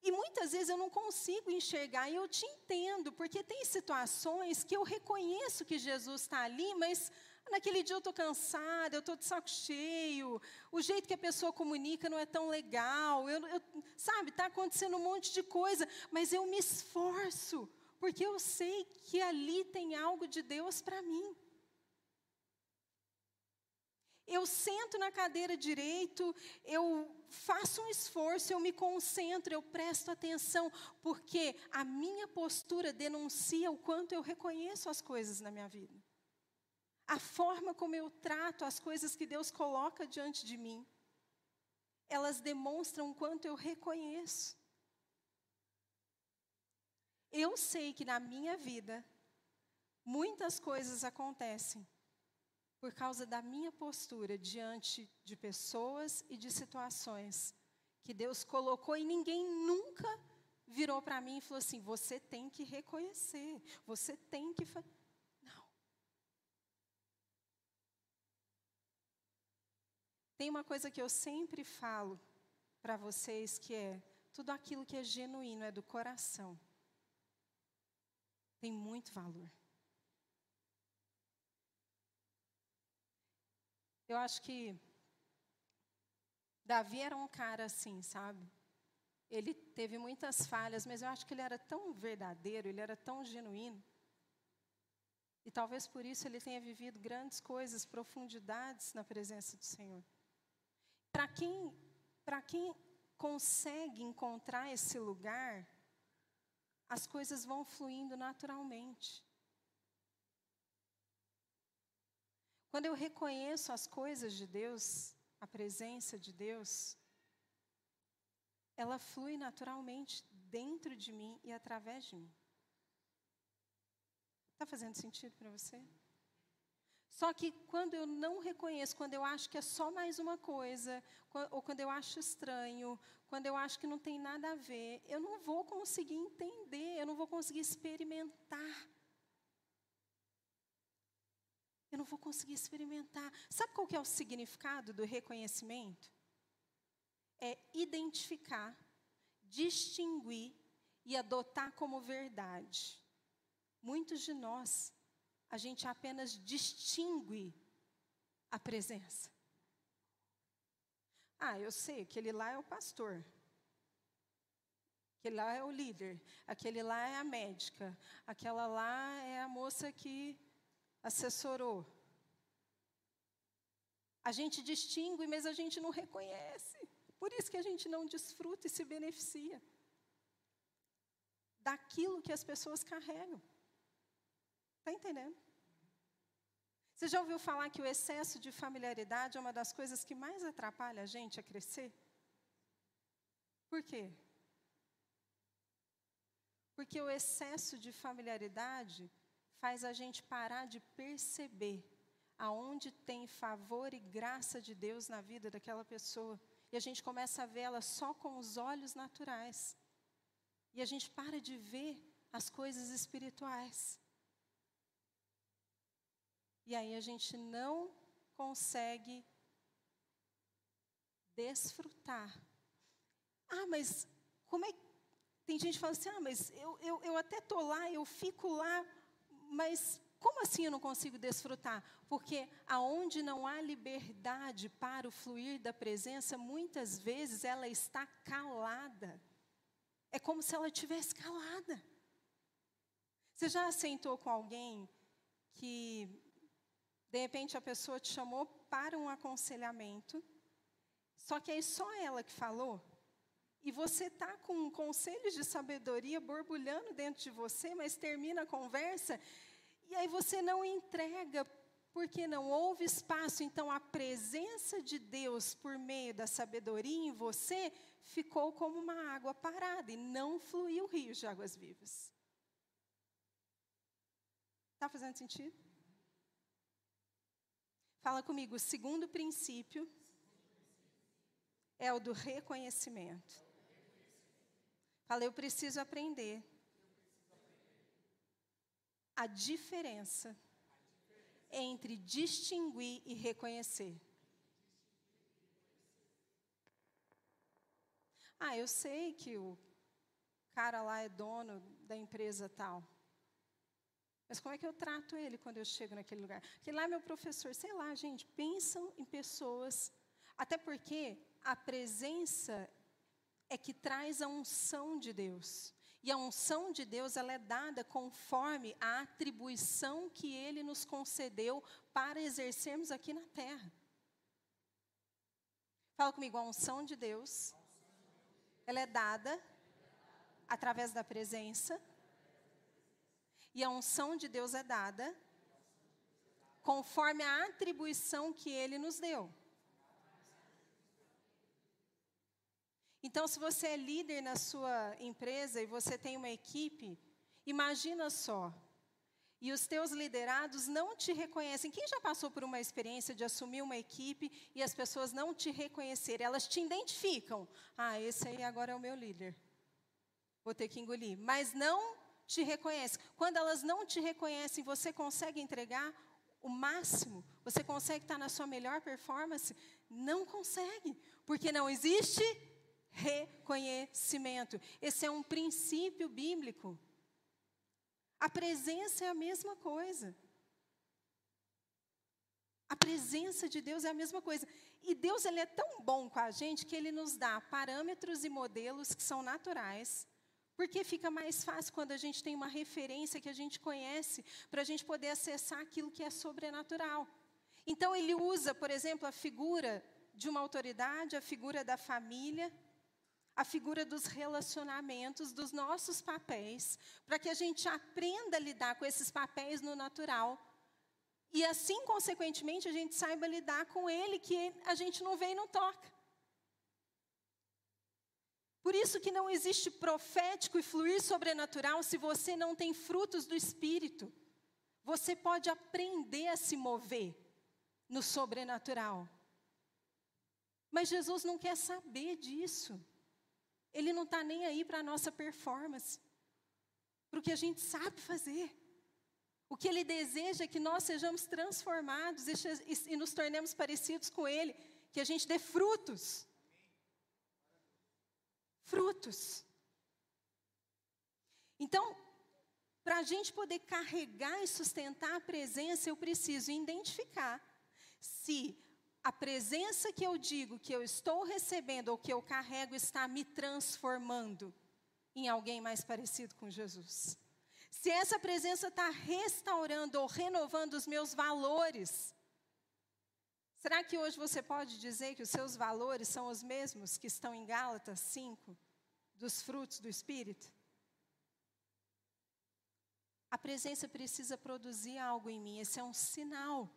E muitas vezes eu não consigo enxergar, e eu te entendo, porque tem situações que eu reconheço que Jesus está ali, mas naquele dia eu estou cansada, eu estou de saco cheio, o jeito que a pessoa comunica não é tão legal, eu, eu sabe, está acontecendo um monte de coisa, mas eu me esforço, porque eu sei que ali tem algo de Deus para mim. Eu sento na cadeira direito, eu faço um esforço, eu me concentro, eu presto atenção, porque a minha postura denuncia o quanto eu reconheço as coisas na minha vida. A forma como eu trato as coisas que Deus coloca diante de mim, elas demonstram o quanto eu reconheço. Eu sei que na minha vida, muitas coisas acontecem por causa da minha postura diante de pessoas e de situações que Deus colocou e ninguém nunca virou para mim e falou assim: você tem que reconhecer, você tem que. Não. Tem uma coisa que eu sempre falo para vocês que é: tudo aquilo que é genuíno é do coração. Tem muito valor. Eu acho que Davi era um cara assim, sabe? Ele teve muitas falhas, mas eu acho que ele era tão verdadeiro, ele era tão genuíno. E talvez por isso ele tenha vivido grandes coisas, profundidades na presença do Senhor. Para quem, para quem consegue encontrar esse lugar, as coisas vão fluindo naturalmente. Quando eu reconheço as coisas de Deus, a presença de Deus, ela flui naturalmente dentro de mim e através de mim. Está fazendo sentido para você? Só que quando eu não reconheço, quando eu acho que é só mais uma coisa, ou quando eu acho estranho, quando eu acho que não tem nada a ver, eu não vou conseguir entender, eu não vou conseguir experimentar eu não vou conseguir experimentar. Sabe qual que é o significado do reconhecimento? É identificar, distinguir e adotar como verdade. Muitos de nós, a gente apenas distingue a presença. Ah, eu sei, aquele lá é o pastor. Aquele lá é o líder. Aquele lá é a médica. Aquela lá é a moça que assessorou. A gente distingue, mas a gente não reconhece. Por isso que a gente não desfruta e se beneficia daquilo que as pessoas carregam. Está entendendo? Você já ouviu falar que o excesso de familiaridade é uma das coisas que mais atrapalha a gente a crescer? Por quê? Porque o excesso de familiaridade faz a gente parar de perceber aonde tem favor e graça de Deus na vida daquela pessoa. E a gente começa a vê-la só com os olhos naturais. E a gente para de ver as coisas espirituais. E aí a gente não consegue desfrutar. Ah, mas como é que. Tem gente que fala assim: ah, mas eu, eu, eu até estou lá, eu fico lá mas como assim eu não consigo desfrutar? Porque aonde não há liberdade para o fluir da presença, muitas vezes ela está calada. É como se ela tivesse calada. Você já sentou com alguém que, de repente, a pessoa te chamou para um aconselhamento, só que é só ela que falou? E você está com conselhos de sabedoria borbulhando dentro de você, mas termina a conversa e aí você não entrega porque não houve espaço. Então a presença de Deus por meio da sabedoria em você ficou como uma água parada e não fluiu o rio de águas vivas. Está fazendo sentido? Fala comigo, o segundo princípio é o do reconhecimento. Fala, eu preciso aprender a diferença entre distinguir e reconhecer. Ah, eu sei que o cara lá é dono da empresa tal. Mas como é que eu trato ele quando eu chego naquele lugar? Porque lá é meu professor, sei lá, gente, pensam em pessoas. Até porque a presença é que traz a unção de Deus. E a unção de Deus ela é dada conforme a atribuição que Ele nos concedeu para exercermos aqui na terra. Fala comigo, a unção de Deus, ela é dada através da presença e a unção de Deus é dada conforme a atribuição que ele nos deu. Então, se você é líder na sua empresa e você tem uma equipe, imagina só. E os teus liderados não te reconhecem. Quem já passou por uma experiência de assumir uma equipe e as pessoas não te reconhecerem? Elas te identificam. Ah, esse aí agora é o meu líder. Vou ter que engolir. Mas não te reconhecem. Quando elas não te reconhecem, você consegue entregar o máximo? Você consegue estar na sua melhor performance? Não consegue, porque não existe reconhecimento. Esse é um princípio bíblico. A presença é a mesma coisa. A presença de Deus é a mesma coisa. E Deus ele é tão bom com a gente que ele nos dá parâmetros e modelos que são naturais porque fica mais fácil quando a gente tem uma referência que a gente conhece, para a gente poder acessar aquilo que é sobrenatural. Então, ele usa, por exemplo, a figura de uma autoridade, a figura da família, a figura dos relacionamentos, dos nossos papéis, para que a gente aprenda a lidar com esses papéis no natural. E assim, consequentemente, a gente saiba lidar com ele, que a gente não vê e não toca. Por isso que não existe profético e fluir sobrenatural se você não tem frutos do Espírito. Você pode aprender a se mover no sobrenatural. Mas Jesus não quer saber disso. Ele não está nem aí para a nossa performance, para o que a gente sabe fazer. O que Ele deseja é que nós sejamos transformados e, e nos tornemos parecidos com Ele, que a gente dê frutos frutos. Então, para a gente poder carregar e sustentar a presença, eu preciso identificar se a presença que eu digo que eu estou recebendo ou que eu carrego está me transformando em alguém mais parecido com Jesus. Se essa presença está restaurando ou renovando os meus valores, Será que hoje você pode dizer que os seus valores são os mesmos que estão em Gálatas 5, dos frutos do Espírito? A presença precisa produzir algo em mim, esse é um sinal.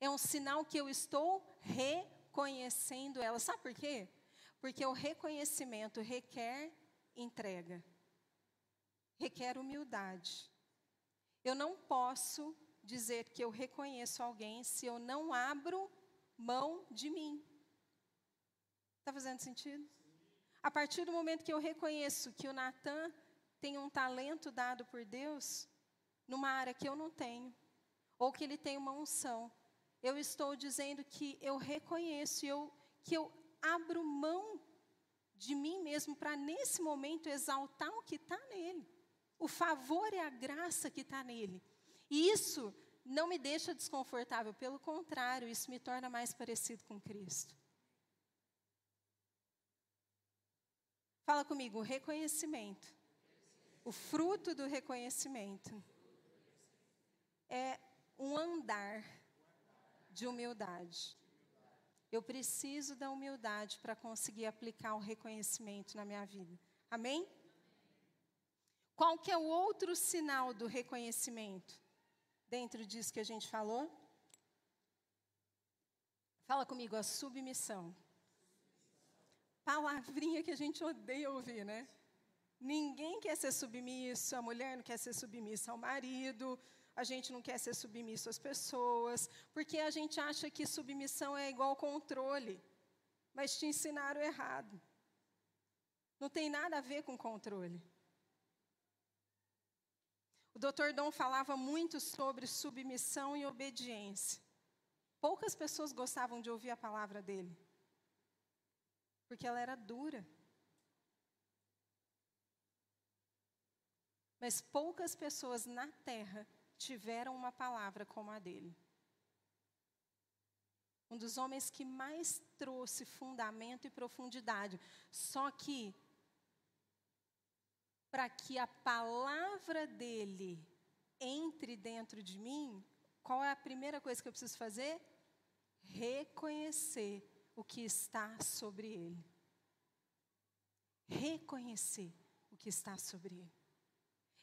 É um sinal que eu estou reconhecendo ela. Sabe por quê? Porque o reconhecimento requer entrega, requer humildade. Eu não posso dizer que eu reconheço alguém se eu não abro mão de mim. Está fazendo sentido? A partir do momento que eu reconheço que o Natan tem um talento dado por Deus, numa área que eu não tenho, ou que ele tem uma unção, eu estou dizendo que eu reconheço, eu, que eu abro mão de mim mesmo para, nesse momento, exaltar o que está nele. O favor e a graça que está nele. E isso não me deixa desconfortável, pelo contrário, isso me torna mais parecido com Cristo. Fala comigo, reconhecimento. O fruto do reconhecimento é um andar de humildade. Eu preciso da humildade para conseguir aplicar o reconhecimento na minha vida. Amém? Qual que é o outro sinal do reconhecimento? Dentro disso que a gente falou? Fala comigo, a submissão. Palavrinha que a gente odeia ouvir, né? Ninguém quer ser submisso, a mulher não quer ser submissa ao marido, a gente não quer ser submisso às pessoas, porque a gente acha que submissão é igual controle. Mas te ensinaram errado. Não tem nada a ver com controle. O Dr. Dom falava muito sobre submissão e obediência. Poucas pessoas gostavam de ouvir a palavra dele, porque ela era dura. Mas poucas pessoas na terra tiveram uma palavra como a dele. Um dos homens que mais trouxe fundamento e profundidade. Só que, para que a palavra dele entre dentro de mim, qual é a primeira coisa que eu preciso fazer? Reconhecer o que está sobre ele. Reconhecer o que está sobre ele.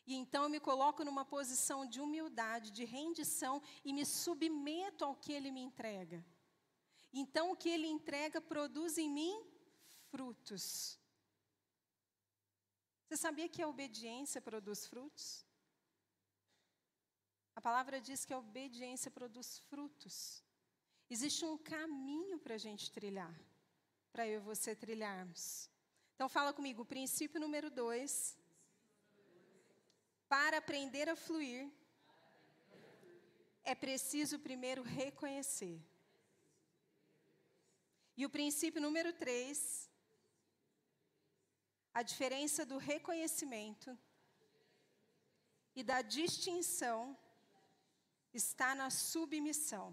E então eu me coloco numa posição de humildade, de rendição e me submeto ao que ele me entrega. Então o que ele entrega produz em mim frutos. Você sabia que a obediência produz frutos? A palavra diz que a obediência produz frutos. Existe um caminho para a gente trilhar, para eu e você trilharmos. Então fala comigo, princípio número dois para aprender a fluir, é preciso primeiro reconhecer. E o princípio número três, a diferença do reconhecimento e da distinção está na submissão.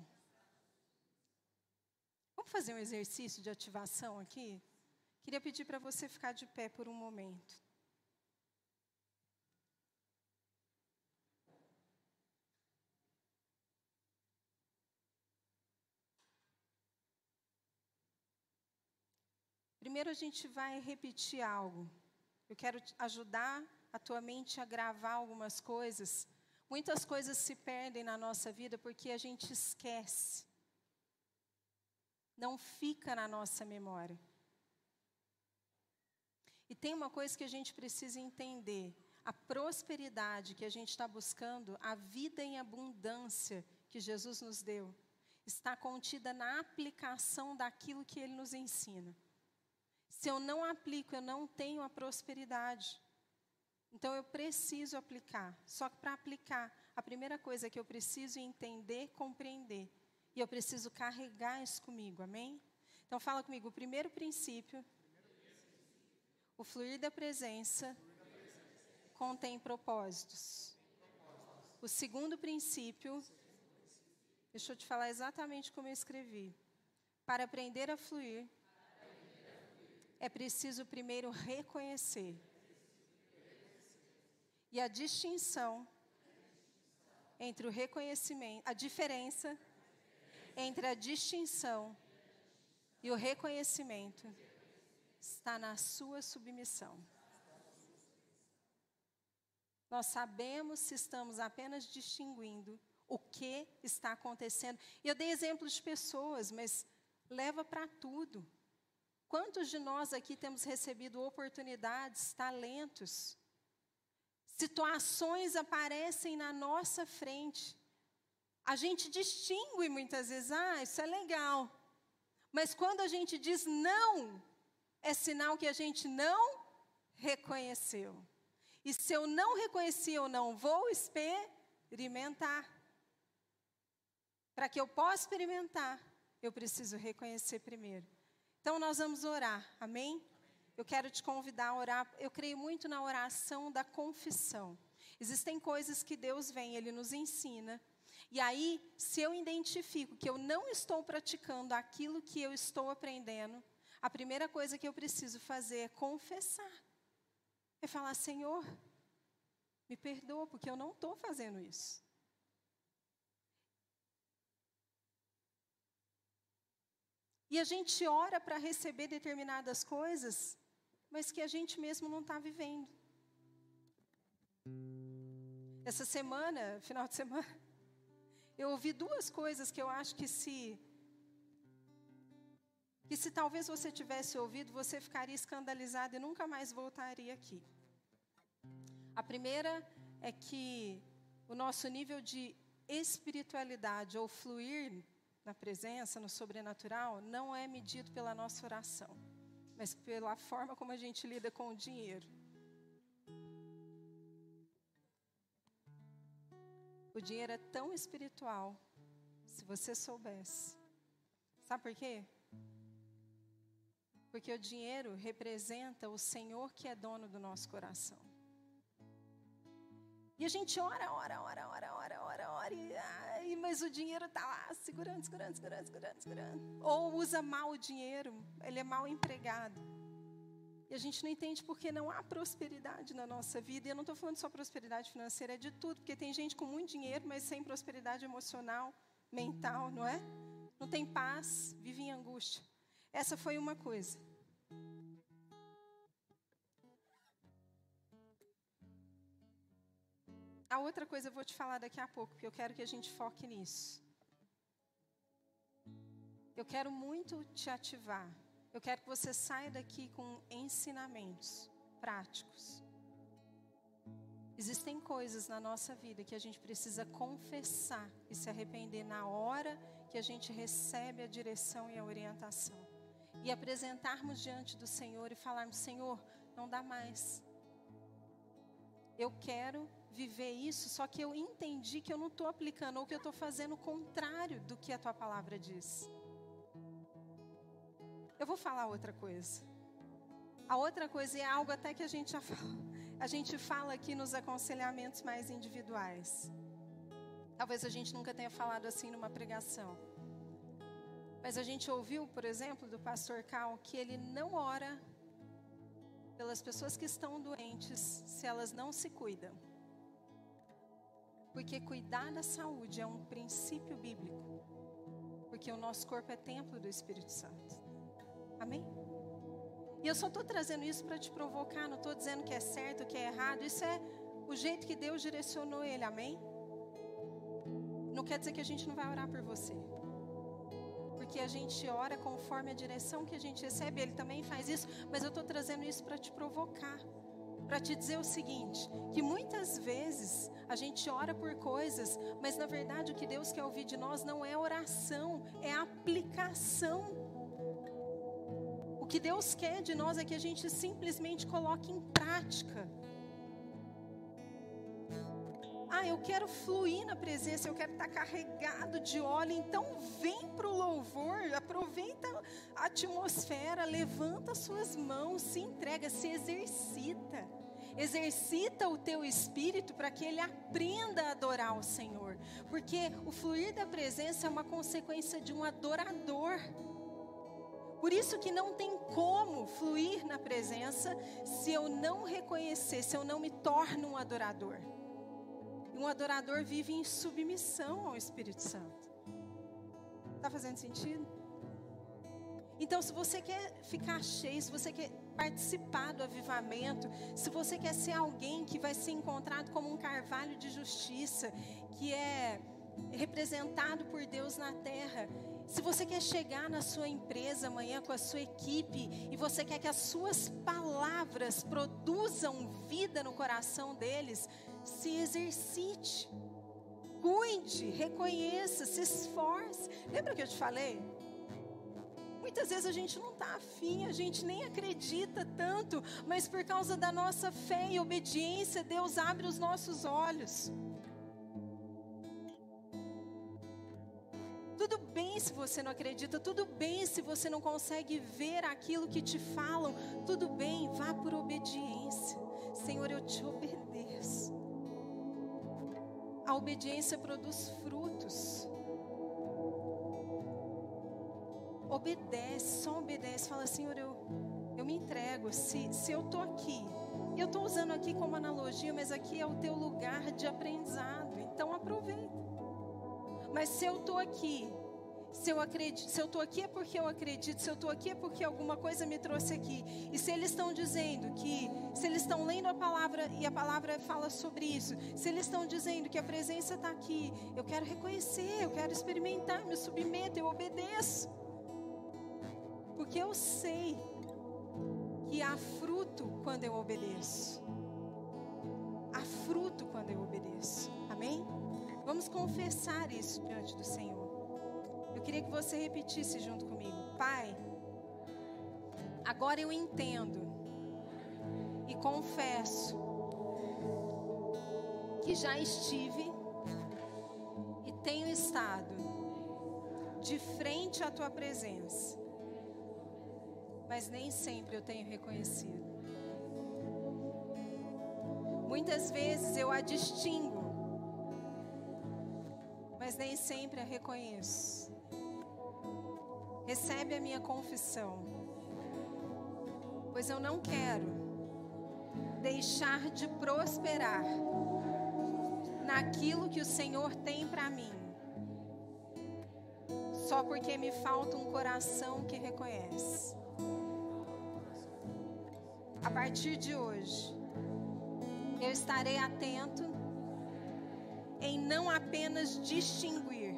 Vamos fazer um exercício de ativação aqui? Queria pedir para você ficar de pé por um momento. Primeiro a gente vai repetir algo. Eu quero ajudar a tua mente a gravar algumas coisas. Muitas coisas se perdem na nossa vida porque a gente esquece. Não fica na nossa memória. E tem uma coisa que a gente precisa entender: a prosperidade que a gente está buscando, a vida em abundância que Jesus nos deu, está contida na aplicação daquilo que Ele nos ensina. Se eu não aplico, eu não tenho a prosperidade. Então eu preciso aplicar. Só que para aplicar, a primeira coisa que eu preciso entender, compreender. E eu preciso carregar isso comigo, amém? Então fala comigo, o primeiro princípio, o fluir da presença contém propósitos. O segundo princípio, deixa eu te falar exatamente como eu escrevi. Para aprender a fluir, é preciso primeiro reconhecer. E a distinção entre o reconhecimento, a diferença entre a distinção e o reconhecimento está na sua submissão. Nós sabemos se estamos apenas distinguindo o que está acontecendo. E eu dei exemplos de pessoas, mas leva para tudo. Quantos de nós aqui temos recebido oportunidades, talentos? Situações aparecem na nossa frente. A gente distingue muitas vezes, ah, isso é legal. Mas quando a gente diz não, é sinal que a gente não reconheceu. E se eu não reconheci, eu não vou experimentar. Para que eu possa experimentar, eu preciso reconhecer primeiro. Então nós vamos orar, amém? Eu quero te convidar a orar. Eu creio muito na oração da confissão. Existem coisas que Deus vem, Ele nos ensina. E aí, se eu identifico que eu não estou praticando aquilo que eu estou aprendendo, a primeira coisa que eu preciso fazer é confessar. É falar, Senhor, me perdoa, porque eu não estou fazendo isso. E a gente ora para receber determinadas coisas, mas que a gente mesmo não está vivendo. Essa semana, final de semana, eu ouvi duas coisas que eu acho que se que se talvez você tivesse ouvido, você ficaria escandalizado e nunca mais voltaria aqui. A primeira é que o nosso nível de espiritualidade ou fluir na presença, no sobrenatural, não é medido pela nossa oração, mas pela forma como a gente lida com o dinheiro. O dinheiro é tão espiritual, se você soubesse. Sabe por quê? Porque o dinheiro representa o Senhor que é dono do nosso coração. E a gente ora, ora, ora, ora, ora, ai, mas o dinheiro está lá, segurando, segurando, segurando, segurando, segurando. Ou usa mal o dinheiro, ele é mal empregado. E a gente não entende porque não há prosperidade na nossa vida. E eu não estou falando só prosperidade financeira, é de tudo. Porque tem gente com muito dinheiro, mas sem prosperidade emocional, mental, não é? Não tem paz, vive em angústia. Essa foi uma coisa. A outra coisa eu vou te falar daqui a pouco, porque eu quero que a gente foque nisso. Eu quero muito te ativar. Eu quero que você saia daqui com ensinamentos práticos. Existem coisas na nossa vida que a gente precisa confessar e se arrepender na hora que a gente recebe a direção e a orientação e apresentarmos diante do Senhor e falarmos: Senhor, não dá mais. Eu quero viver isso, só que eu entendi que eu não estou aplicando, ou que eu estou fazendo o contrário do que a tua palavra diz. Eu vou falar outra coisa. A outra coisa é algo até que a gente já fala, a gente fala aqui nos aconselhamentos mais individuais. Talvez a gente nunca tenha falado assim numa pregação. Mas a gente ouviu, por exemplo, do pastor Cal, que ele não ora pelas pessoas que estão doentes se elas não se cuidam. Porque cuidar da saúde é um princípio bíblico. Porque o nosso corpo é templo do Espírito Santo. Amém? E eu só estou trazendo isso para te provocar, não estou dizendo que é certo, que é errado. Isso é o jeito que Deus direcionou ele, amém? Não quer dizer que a gente não vai orar por você porque a gente ora conforme a direção que a gente recebe. Ele também faz isso, mas eu estou trazendo isso para te provocar. Para te dizer o seguinte: que muitas vezes a gente ora por coisas, mas na verdade o que Deus quer ouvir de nós não é oração, é aplicação. O que Deus quer de nós é que a gente simplesmente coloque em prática. Ah, eu quero fluir na presença, eu quero estar carregado de óleo. Então vem para o louvor, aproveita a atmosfera, levanta suas mãos, se entrega, se exercita. Exercita o teu espírito para que ele aprenda a adorar o Senhor. Porque o fluir da presença é uma consequência de um adorador. Por isso que não tem como fluir na presença se eu não reconhecer, se eu não me torno um adorador. Um adorador vive em submissão ao Espírito Santo. Está fazendo sentido? Então, se você quer ficar cheio, se você quer participar do avivamento, se você quer ser alguém que vai ser encontrado como um carvalho de justiça, que é representado por Deus na terra, se você quer chegar na sua empresa amanhã com a sua equipe e você quer que as suas palavras produzam vida no coração deles, se exercite, cuide, reconheça, se esforce. Lembra que eu te falei? Muitas vezes a gente não está afim, a gente nem acredita tanto, mas por causa da nossa fé e obediência, Deus abre os nossos olhos. Tudo bem se você não acredita, tudo bem se você não consegue ver aquilo que te falam, tudo bem, vá por obediência. Senhor, eu te obedeço. A obediência produz frutos. Obedece, só obedece. Fala, Senhor, eu, eu me entrego. Se, se eu estou aqui, eu estou usando aqui como analogia, mas aqui é o teu lugar de aprendizado. Então aproveita. Mas se eu estou aqui se eu acredito, se eu estou aqui é porque eu acredito, se eu estou aqui é porque alguma coisa me trouxe aqui. E se eles estão dizendo que, se eles estão lendo a palavra e a palavra fala sobre isso, se eles estão dizendo que a presença está aqui, eu quero reconhecer, eu quero experimentar, me submeto, eu obedeço. Porque eu sei que há fruto quando eu obedeço. Há fruto quando eu obedeço. Amém? Vamos confessar isso diante do Senhor. Eu queria que você repetisse junto comigo. Pai, agora eu entendo e confesso que já estive e tenho estado de frente à tua presença, mas nem sempre eu tenho reconhecido. Muitas vezes eu a distingo, mas nem sempre a reconheço. Recebe a minha confissão, pois eu não quero deixar de prosperar naquilo que o Senhor tem para mim, só porque me falta um coração que reconhece. A partir de hoje, eu estarei atento em não apenas distinguir,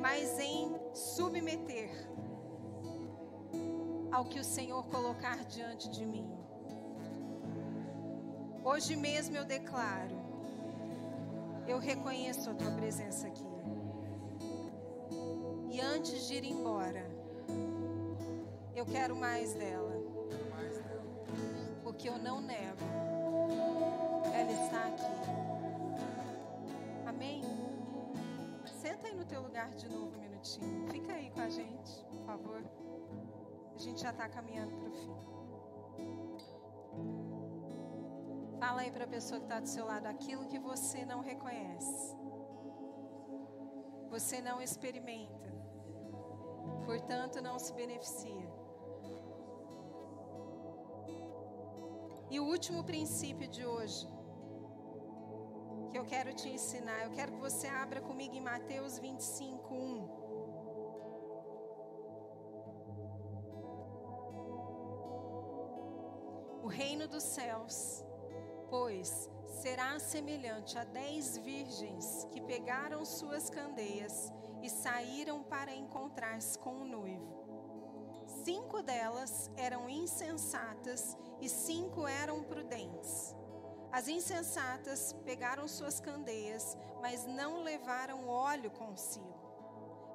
mas em submeter ao que o Senhor colocar diante de mim. Hoje mesmo eu declaro, eu reconheço a tua presença aqui. E antes de ir embora, eu quero mais dela. Porque eu não nego. Ela está aqui. Amém? Senta aí no teu lugar de novo minutinho. Fica aí com a gente, por favor. A gente já está caminhando para o fim. Fala aí para a pessoa que está do seu lado aquilo que você não reconhece. Você não experimenta. Portanto, não se beneficia. E o último princípio de hoje que eu quero te ensinar. Eu quero que você abra comigo em Mateus 25, 1. O reino dos céus, pois, será semelhante a dez virgens que pegaram suas candeias e saíram para encontrar-se com o noivo. Cinco delas eram insensatas e cinco eram prudentes. As insensatas pegaram suas candeias, mas não levaram óleo consigo.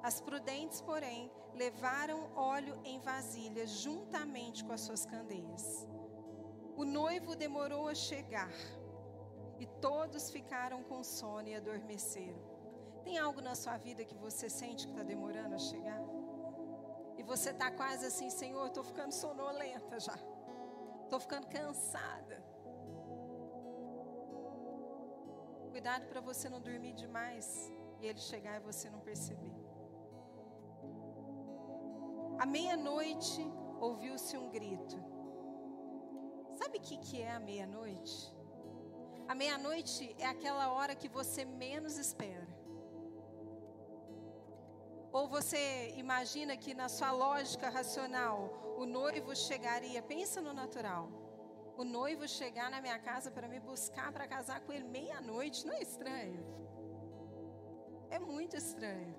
As prudentes, porém, levaram óleo em vasilhas juntamente com as suas candeias. O noivo demorou a chegar e todos ficaram com sono e adormeceram. Tem algo na sua vida que você sente que está demorando a chegar? Você está quase assim, Senhor, estou ficando sonolenta já. Estou ficando cansada. Cuidado para você não dormir demais e ele chegar e você não perceber. À meia-noite ouviu-se um grito. Sabe o que, que é a meia-noite? A meia-noite é aquela hora que você menos espera. Ou você imagina que na sua lógica racional o noivo chegaria, pensa no natural. O noivo chegar na minha casa para me buscar para casar com ele meia-noite, não é estranho? É muito estranho.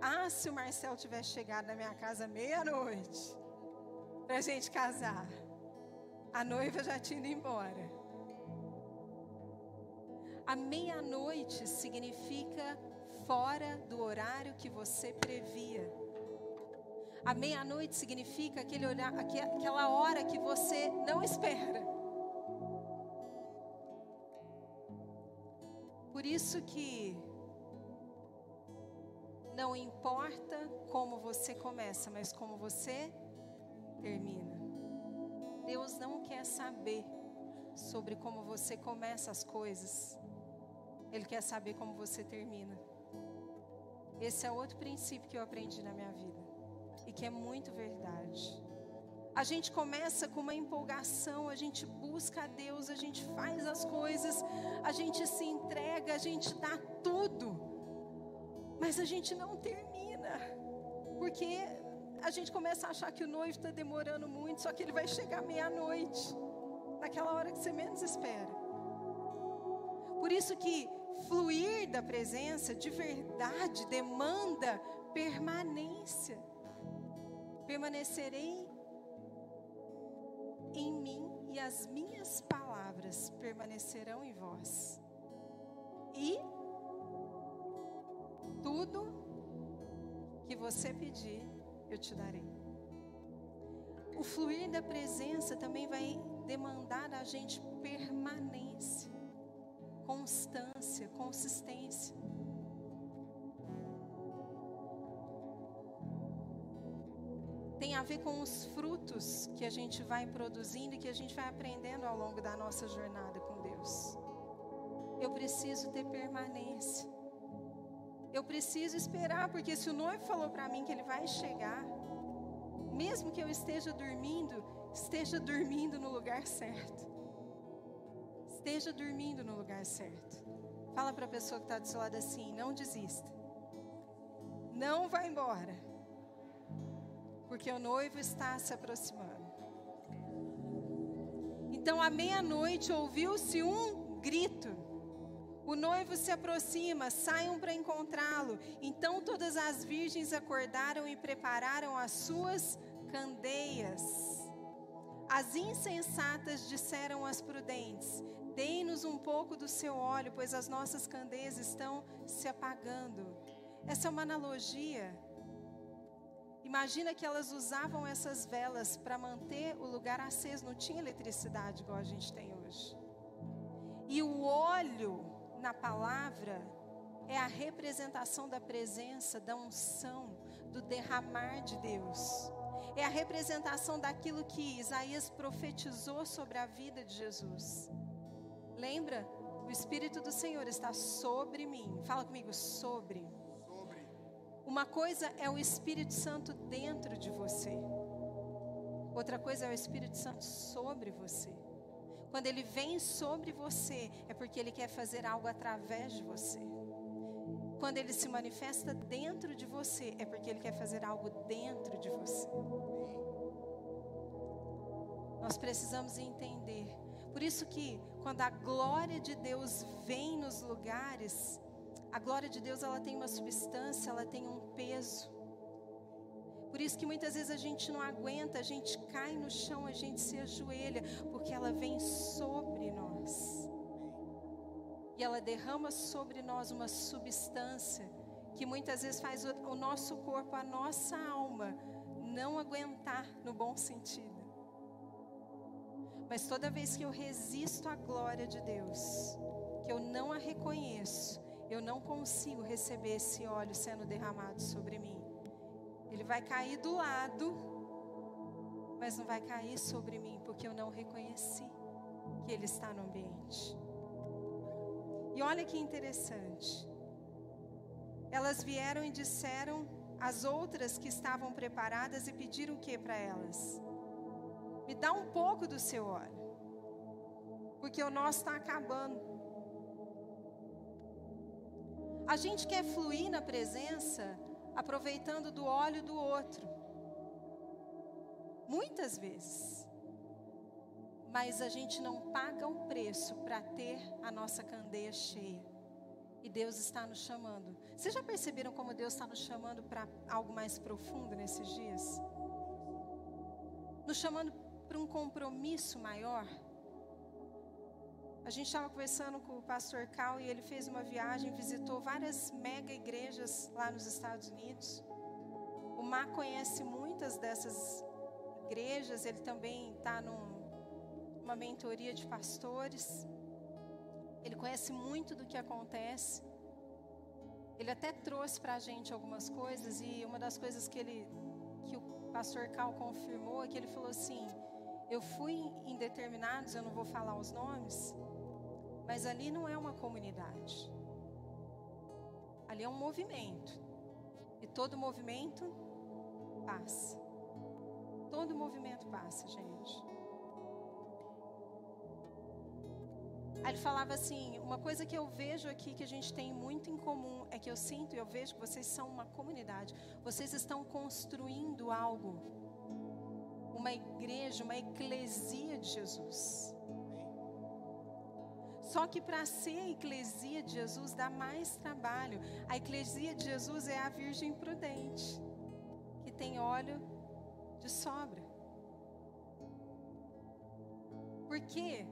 Ah, se o Marcel tivesse chegado na minha casa meia-noite para a gente casar a noiva já tinha ido embora. A meia-noite significa fora do horário que você previa. A meia-noite significa aquele olhar, aquela hora que você não espera. Por isso que não importa como você começa, mas como você termina. Deus não quer saber sobre como você começa as coisas. Ele quer saber como você termina. Esse é outro princípio que eu aprendi na minha vida e que é muito verdade. A gente começa com uma empolgação, a gente busca a Deus, a gente faz as coisas, a gente se entrega, a gente dá tudo, mas a gente não termina, porque a gente começa a achar que o noivo está demorando muito, só que ele vai chegar meia-noite, naquela hora que você menos espera. Por isso que fluir da presença de verdade demanda permanência. Permanecerei em mim e as minhas palavras permanecerão em vós. E tudo que você pedir, eu te darei. O fluir da presença também vai demandar da gente permanência, constância, consistência. tem a ver com os frutos que a gente vai produzindo e que a gente vai aprendendo ao longo da nossa jornada com Deus. Eu preciso ter permanência. Eu preciso esperar, porque se o noivo falou para mim que ele vai chegar, mesmo que eu esteja dormindo, esteja dormindo no lugar certo. Esteja dormindo no lugar certo. Fala para a pessoa que está do seu lado assim: não desista. Não vá embora porque o noivo está se aproximando. Então, à meia-noite, ouviu-se um grito. O noivo se aproxima, saiam para encontrá-lo. Então, todas as virgens acordaram e prepararam as suas candeias. As insensatas disseram às prudentes: Dei-nos um pouco do seu óleo, pois as nossas candeias estão se apagando. Essa é uma analogia Imagina que elas usavam essas velas para manter o lugar aceso, não tinha eletricidade igual a gente tem hoje. E o óleo na palavra é a representação da presença, da unção, do derramar de Deus. É a representação daquilo que Isaías profetizou sobre a vida de Jesus. Lembra? O Espírito do Senhor está sobre mim. Fala comigo, sobre. Uma coisa é o Espírito Santo dentro de você. Outra coisa é o Espírito Santo sobre você. Quando ele vem sobre você, é porque ele quer fazer algo através de você. Quando ele se manifesta dentro de você, é porque ele quer fazer algo dentro de você. Nós precisamos entender. Por isso que quando a glória de Deus vem nos lugares, a glória de Deus, ela tem uma substância, ela tem um peso. Por isso que muitas vezes a gente não aguenta, a gente cai no chão, a gente se ajoelha, porque ela vem sobre nós. E ela derrama sobre nós uma substância que muitas vezes faz o nosso corpo, a nossa alma, não aguentar no bom sentido. Mas toda vez que eu resisto à glória de Deus, que eu não a reconheço, eu não consigo receber esse óleo sendo derramado sobre mim. Ele vai cair do lado, mas não vai cair sobre mim, porque eu não reconheci que ele está no ambiente. E olha que interessante. Elas vieram e disseram às outras que estavam preparadas e pediram o que para elas? Me dá um pouco do seu óleo, porque o nosso está acabando. A gente quer fluir na presença aproveitando do óleo do outro. Muitas vezes. Mas a gente não paga um preço para ter a nossa candeia cheia. E Deus está nos chamando. Vocês já perceberam como Deus está nos chamando para algo mais profundo nesses dias? Nos chamando para um compromisso maior? A gente estava conversando com o pastor Cal e ele fez uma viagem, visitou várias mega igrejas lá nos Estados Unidos. O Mar conhece muitas dessas igrejas, ele também está numa mentoria de pastores. Ele conhece muito do que acontece. Ele até trouxe para a gente algumas coisas e uma das coisas que ele, que o pastor Cal confirmou é que ele falou assim: eu fui em determinados, eu não vou falar os nomes, mas ali não é uma comunidade. Ali é um movimento. E todo movimento passa. Todo movimento passa, gente. Aí ele falava assim: uma coisa que eu vejo aqui que a gente tem muito em comum é que eu sinto e eu vejo que vocês são uma comunidade. Vocês estão construindo algo, uma igreja, uma eclesia de Jesus. Só que para ser a eclesia de Jesus dá mais trabalho. A eclesia de Jesus é a virgem prudente, que tem óleo de sobra. Por quê?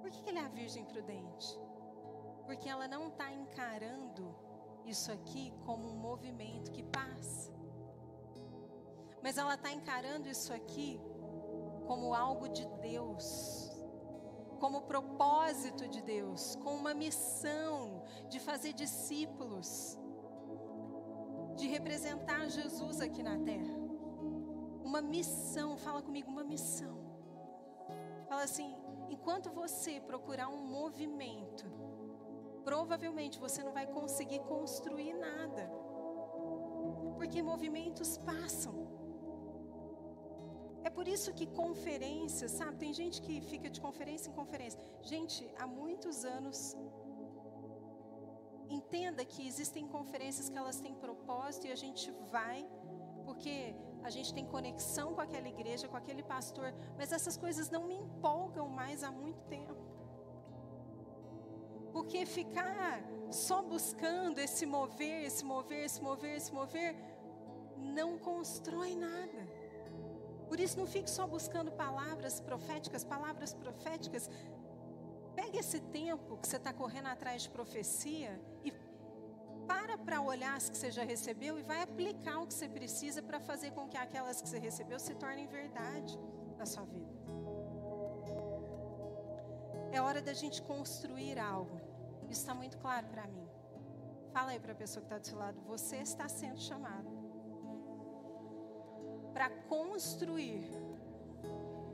Por que ela é a virgem prudente? Porque ela não está encarando isso aqui como um movimento que passa. Mas ela está encarando isso aqui como algo de Deus como propósito de Deus, com uma missão de fazer discípulos, de representar Jesus aqui na terra. Uma missão, fala comigo, uma missão. Fala assim: enquanto você procurar um movimento, provavelmente você não vai conseguir construir nada, porque movimentos passam. É por isso que conferências, sabe? Tem gente que fica de conferência em conferência. Gente, há muitos anos, entenda que existem conferências que elas têm propósito e a gente vai porque a gente tem conexão com aquela igreja, com aquele pastor, mas essas coisas não me empolgam mais há muito tempo. Porque ficar só buscando esse mover, esse mover, esse mover, esse mover, não constrói nada. Por isso, não fique só buscando palavras proféticas, palavras proféticas. Pegue esse tempo que você está correndo atrás de profecia e para para olhar as que você já recebeu e vai aplicar o que você precisa para fazer com que aquelas que você recebeu se tornem verdade na sua vida. É hora da gente construir algo. Isso está muito claro para mim. Fala aí para a pessoa que está do seu lado. Você está sendo chamado para construir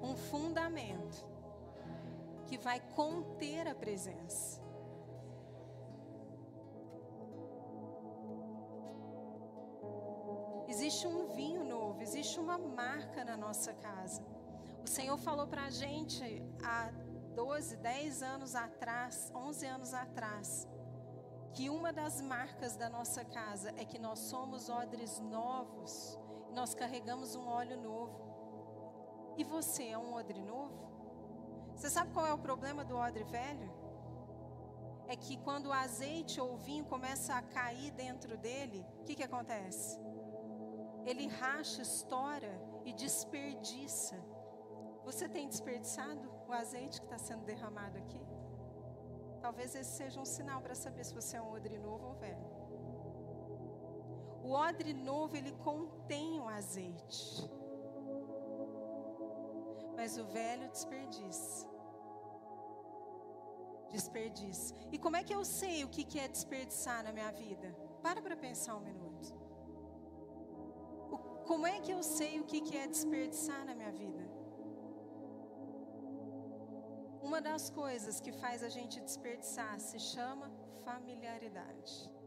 um fundamento que vai conter a presença. Existe um vinho novo, existe uma marca na nossa casa. O Senhor falou para a gente há 12, 10 anos atrás, 11 anos atrás, que uma das marcas da nossa casa é que nós somos odres novos nós carregamos um óleo novo. E você é um odre novo? Você sabe qual é o problema do odre velho? É que quando o azeite ou o vinho começa a cair dentro dele, o que, que acontece? Ele racha, estoura e desperdiça. Você tem desperdiçado o azeite que está sendo derramado aqui? Talvez esse seja um sinal para saber se você é um odre novo ou velho. O odre novo ele contém o azeite. Mas o velho desperdiça. Desperdiça. E como é que eu sei o que é desperdiçar na minha vida? Para para pensar um minuto. Como é que eu sei o que é desperdiçar na minha vida? Uma das coisas que faz a gente desperdiçar se chama familiaridade.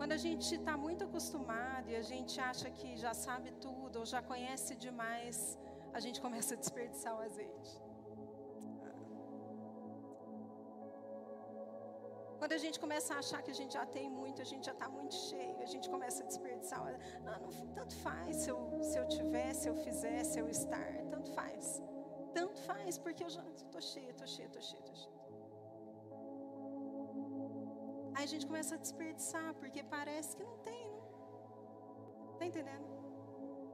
Quando a gente está muito acostumado e a gente acha que já sabe tudo ou já conhece demais, a gente começa a desperdiçar o azeite. Quando a gente começa a achar que a gente já tem muito, a gente já está muito cheio, a gente começa a desperdiçar. Não, não, tanto faz se eu, se eu tiver, se eu fizer, se eu estar, tanto faz. Tanto faz, porque eu já estou cheia, estou cheia, estou cheia, estou cheia. Aí a gente começa a desperdiçar, porque parece que não tem, não. Está entendendo?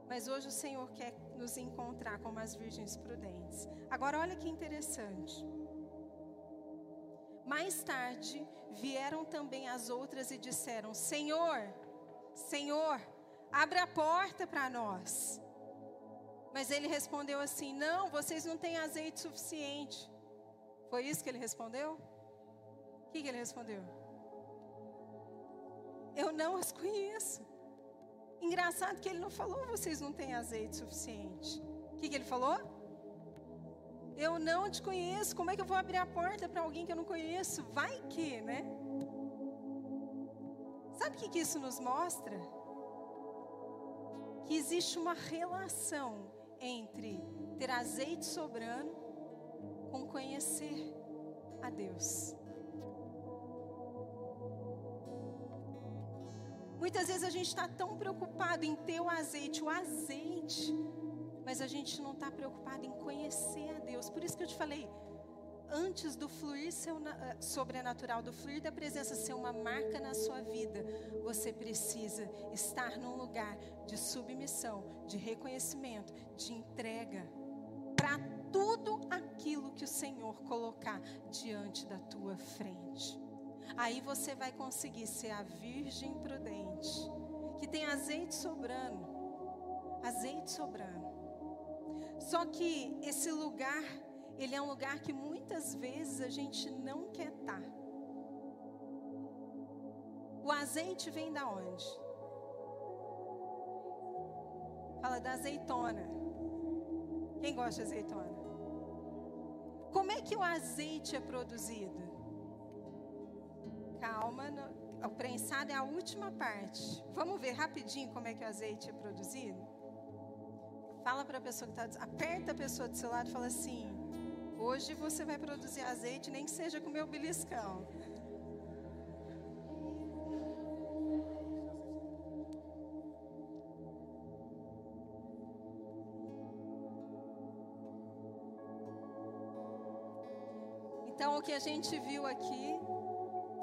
Mas hoje o Senhor quer nos encontrar como as virgens prudentes. Agora, olha que interessante. Mais tarde, vieram também as outras e disseram: Senhor, Senhor, abre a porta para nós. Mas ele respondeu assim: Não, vocês não têm azeite suficiente. Foi isso que ele respondeu? O que, que ele respondeu? Eu não as conheço. Engraçado que ele não falou, vocês não têm azeite suficiente. O que, que ele falou? Eu não te conheço, como é que eu vou abrir a porta para alguém que eu não conheço? Vai que, né? Sabe o que, que isso nos mostra? Que existe uma relação entre ter azeite sobrando com conhecer a Deus. Muitas vezes a gente está tão preocupado em ter o azeite, o azeite, mas a gente não está preocupado em conhecer a Deus. Por isso que eu te falei, antes do fluir eh, sobrenatural, do fluir da presença ser uma marca na sua vida, você precisa estar num lugar de submissão, de reconhecimento, de entrega para tudo aquilo que o Senhor colocar diante da tua frente. Aí você vai conseguir ser a virgem prudente, que tem azeite sobrando. Azeite sobrando. Só que esse lugar ele é um lugar que muitas vezes a gente não quer estar. Tá. O azeite vem da onde? Fala da azeitona. Quem gosta de azeitona? Como é que o azeite é produzido? Calma, o prensado é a última parte. Vamos ver rapidinho como é que o azeite é produzido? Fala para a pessoa que está, aperta a pessoa do seu lado e fala assim: Hoje você vai produzir azeite, nem que seja com meu beliscão. Então, o que a gente viu aqui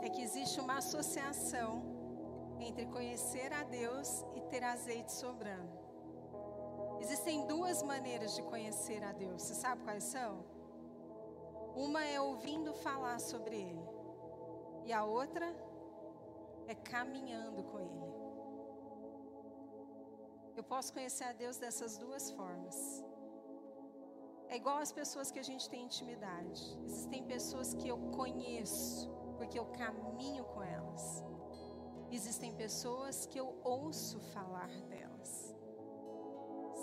é que existe uma associação entre conhecer a Deus e ter azeite sobrando. Existem duas maneiras de conhecer a Deus. Você sabe quais são? Uma é ouvindo falar sobre Ele, e a outra é caminhando com Ele. Eu posso conhecer a Deus dessas duas formas. É igual as pessoas que a gente tem intimidade. Existem pessoas que eu conheço, porque eu caminho com elas. Existem pessoas que eu ouço falar delas.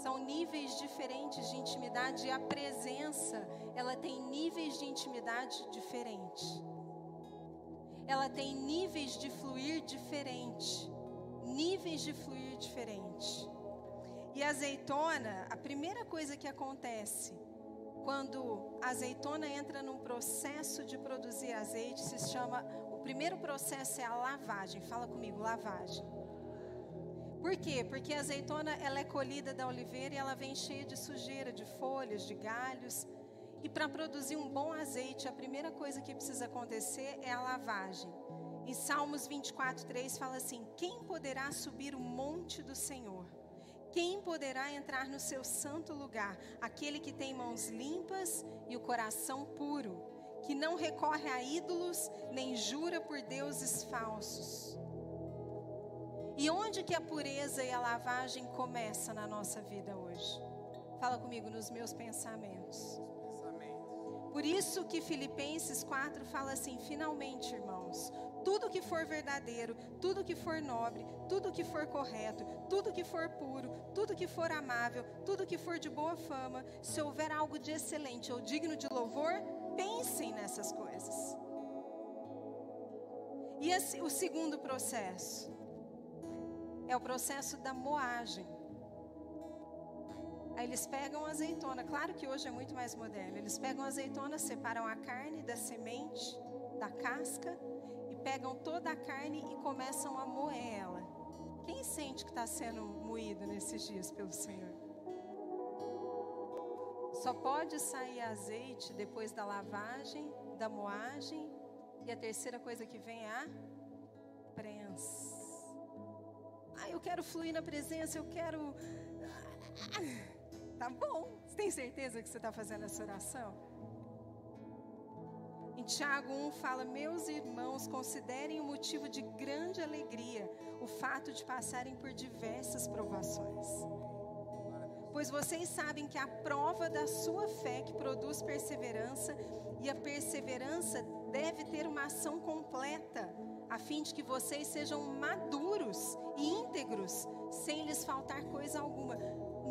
São níveis diferentes de intimidade e a presença, ela tem níveis de intimidade diferentes. Ela tem níveis de fluir diferente. Níveis de fluir diferente. E a azeitona, a primeira coisa que acontece quando a azeitona entra num processo de produzir azeite, se chama, o primeiro processo é a lavagem. Fala comigo, lavagem. Por quê? Porque a azeitona ela é colhida da oliveira e ela vem cheia de sujeira, de folhas, de galhos. E para produzir um bom azeite, a primeira coisa que precisa acontecer é a lavagem. Em Salmos 24, 3 fala assim: Quem poderá subir o monte do Senhor? Quem poderá entrar no seu santo lugar? Aquele que tem mãos limpas e o coração puro, que não recorre a ídolos, nem jura por deuses falsos. E onde que a pureza e a lavagem começa na nossa vida hoje? Fala comigo nos meus pensamentos. Por isso que Filipenses 4 fala assim: finalmente, irmãos, tudo que for verdadeiro, tudo que for nobre, tudo que for correto, tudo que for puro, tudo que for amável, tudo que for de boa fama, se houver algo de excelente ou digno de louvor, pensem nessas coisas. E esse, o segundo processo, é o processo da moagem. Aí eles pegam azeitona, claro que hoje é muito mais moderno. Eles pegam azeitona, separam a carne da semente, da casca, pegam toda a carne e começam a moer ela. Quem sente que está sendo moído nesses dias pelo Senhor? Só pode sair azeite depois da lavagem, da moagem, e a terceira coisa que vem é a prensa. Ah, eu quero fluir na presença, eu quero. Tá bom. Você tem certeza que você está fazendo essa oração? Em Tiago 1 fala: Meus irmãos, considerem o motivo de grande alegria o fato de passarem por diversas provações. Pois vocês sabem que a prova da sua fé que produz perseverança, e a perseverança deve ter uma ação completa a fim de que vocês sejam maduros e íntegros, sem lhes faltar coisa alguma.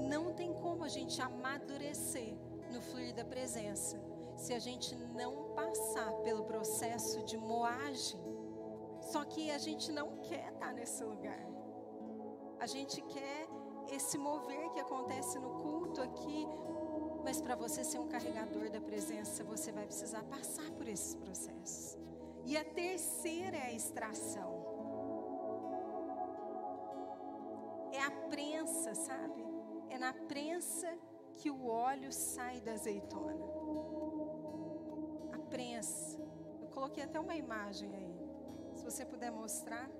Não tem como a gente amadurecer no fluir da presença se a gente não passar pelo processo de moagem. Só que a gente não quer estar nesse lugar. A gente quer esse mover que acontece no culto aqui, mas para você ser um carregador da presença, você vai precisar passar por esses processos. E a terceira é a extração. É a prensa, sabe? É na prensa que o óleo sai da azeitona. Prensa. Eu coloquei até uma imagem aí. Se você puder mostrar.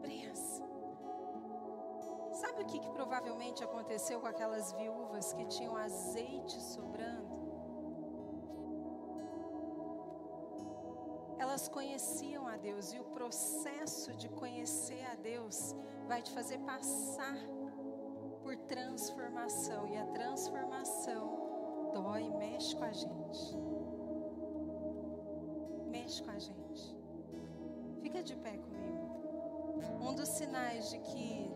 Prensa. Sabe o que, que provavelmente aconteceu com aquelas viúvas que tinham azeite sobrando? Elas conheciam a Deus e o processo de conhecer a Deus vai te fazer passar por transformação e a transformação dói, mexe com a gente. Mexe com a gente. Fica de pé comigo. Um dos sinais de que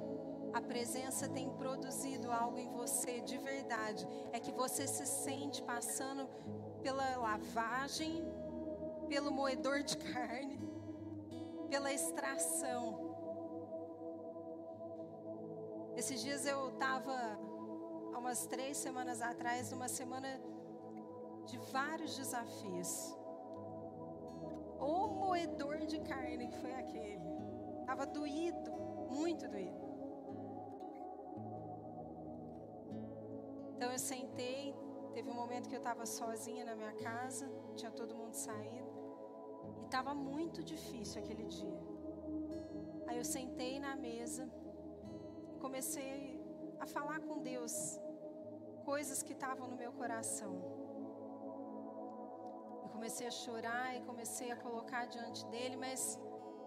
a presença tem produzido algo em você de verdade é que você se sente passando pela lavagem pelo moedor de carne, pela extração. Esses dias eu estava, umas três semanas atrás, numa semana de vários desafios. O moedor de carne que foi aquele. Estava doído, muito doído. Então eu sentei, teve um momento que eu estava sozinha na minha casa, tinha todo mundo saído. E estava muito difícil aquele dia. Aí eu sentei na mesa e comecei a falar com Deus coisas que estavam no meu coração. Eu comecei a chorar e comecei a colocar diante dele, mas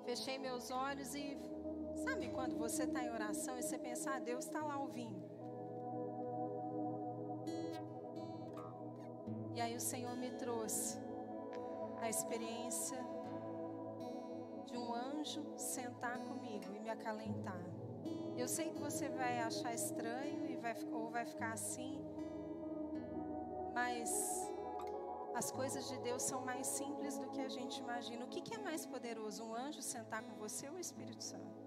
fechei meus olhos e sabe quando você está em oração e você pensa, ah, Deus está lá ouvindo. E aí o Senhor me trouxe a experiência de um anjo sentar comigo e me acalentar. Eu sei que você vai achar estranho e vai, ou vai ficar assim, mas as coisas de Deus são mais simples do que a gente imagina. O que, é mais poderoso, um anjo sentar com você ou o Espírito Santo?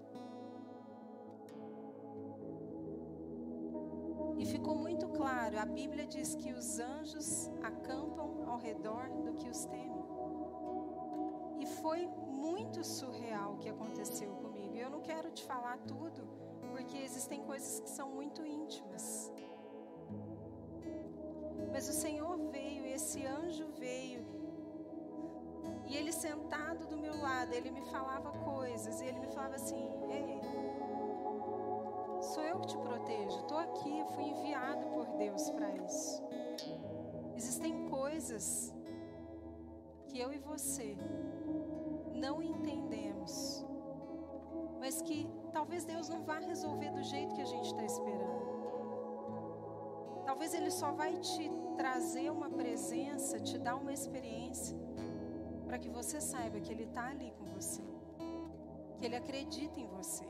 E ficou muito claro, a Bíblia diz que os anjos acampam ao redor do que os temem. E foi muito surreal o que aconteceu comigo. Eu não quero te falar tudo, porque existem coisas que são muito íntimas. Mas o Senhor veio, esse anjo veio, e ele sentado do meu lado, ele me falava coisas, e ele me falava assim: Ei, sou eu que te protejo, estou aqui, fui enviado por Deus para isso. Existem coisas que eu e você não entendemos, mas que talvez Deus não vá resolver do jeito que a gente está esperando. Talvez Ele só vai te trazer uma presença, te dar uma experiência, para que você saiba que Ele está ali com você, que Ele acredita em você,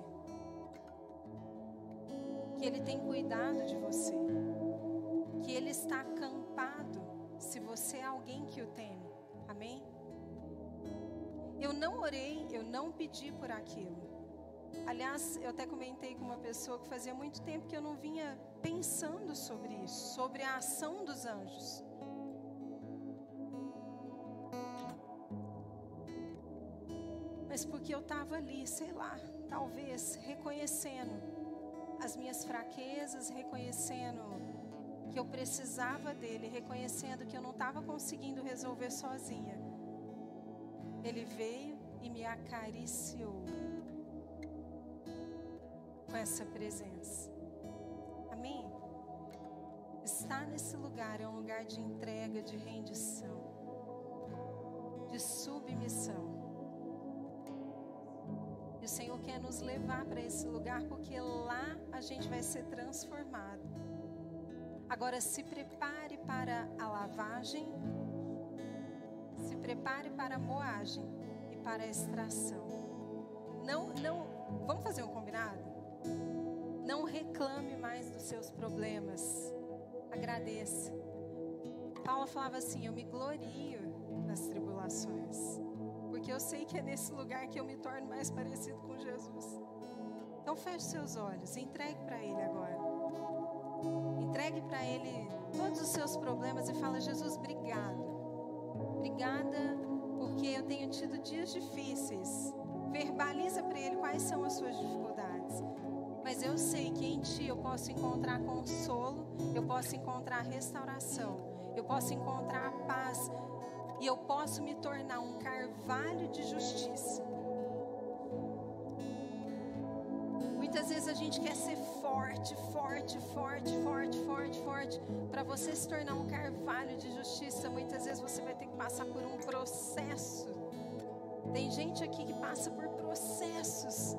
que Ele tem cuidado de você, que Ele está acampado se você é alguém que o teme. Amém? Eu não orei, eu não pedi por aquilo. Aliás, eu até comentei com uma pessoa que fazia muito tempo que eu não vinha pensando sobre isso, sobre a ação dos anjos. Mas porque eu estava ali, sei lá, talvez reconhecendo as minhas fraquezas, reconhecendo que eu precisava dele, reconhecendo que eu não estava conseguindo resolver sozinha. Ele veio e me acariciou com essa presença. Amém? Estar nesse lugar é um lugar de entrega, de rendição, de submissão. E o Senhor quer nos levar para esse lugar porque lá a gente vai ser transformado. Agora se prepare para a lavagem se prepare para a moagem e para a extração. Não, não, vamos fazer um combinado? Não reclame mais dos seus problemas. Agradeça. Paulo falava assim: Eu me glorio nas tribulações, porque eu sei que é nesse lugar que eu me torno mais parecido com Jesus. Então feche seus olhos, entregue para Ele agora. Entregue para Ele todos os seus problemas e fala: Jesus, obrigado. Obrigada porque eu tenho tido dias difíceis. Verbaliza para Ele quais são as suas dificuldades. Mas eu sei que em Ti eu posso encontrar consolo, eu posso encontrar restauração, eu posso encontrar paz e eu posso me tornar um carvalho de justiça. Muitas vezes a gente quer ser forte, forte, forte, forte, forte, forte. Para você se tornar um carvalho de justiça, muitas vezes você vai ter que passar por um processo. Tem gente aqui que passa por processos.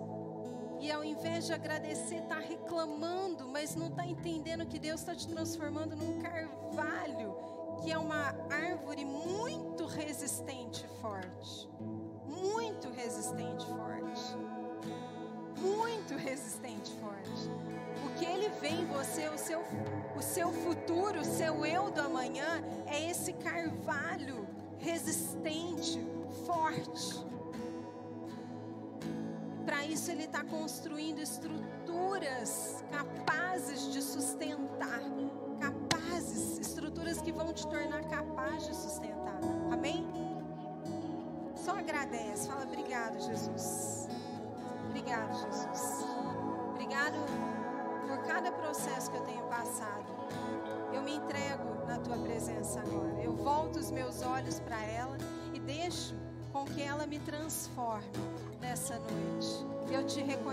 E ao invés de agradecer, está reclamando, mas não está entendendo que Deus está te transformando num carvalho, que é uma árvore muito resistente e forte. Muito resistente e forte. Muito resistente e forte. O que ele vê em você, o seu, o seu futuro, o seu eu do amanhã, é esse carvalho resistente, forte para isso, Ele está construindo estruturas capazes de sustentar, capazes, estruturas que vão te tornar capaz de sustentar. Amém? Só agradece, fala obrigado, Jesus. Obrigado, Jesus. Obrigado por cada processo que eu tenho passado. Eu me entrego na tua presença agora. Eu volto os meus olhos para ela e deixo com que ela me transforme nessa noite. Eu te reconheço.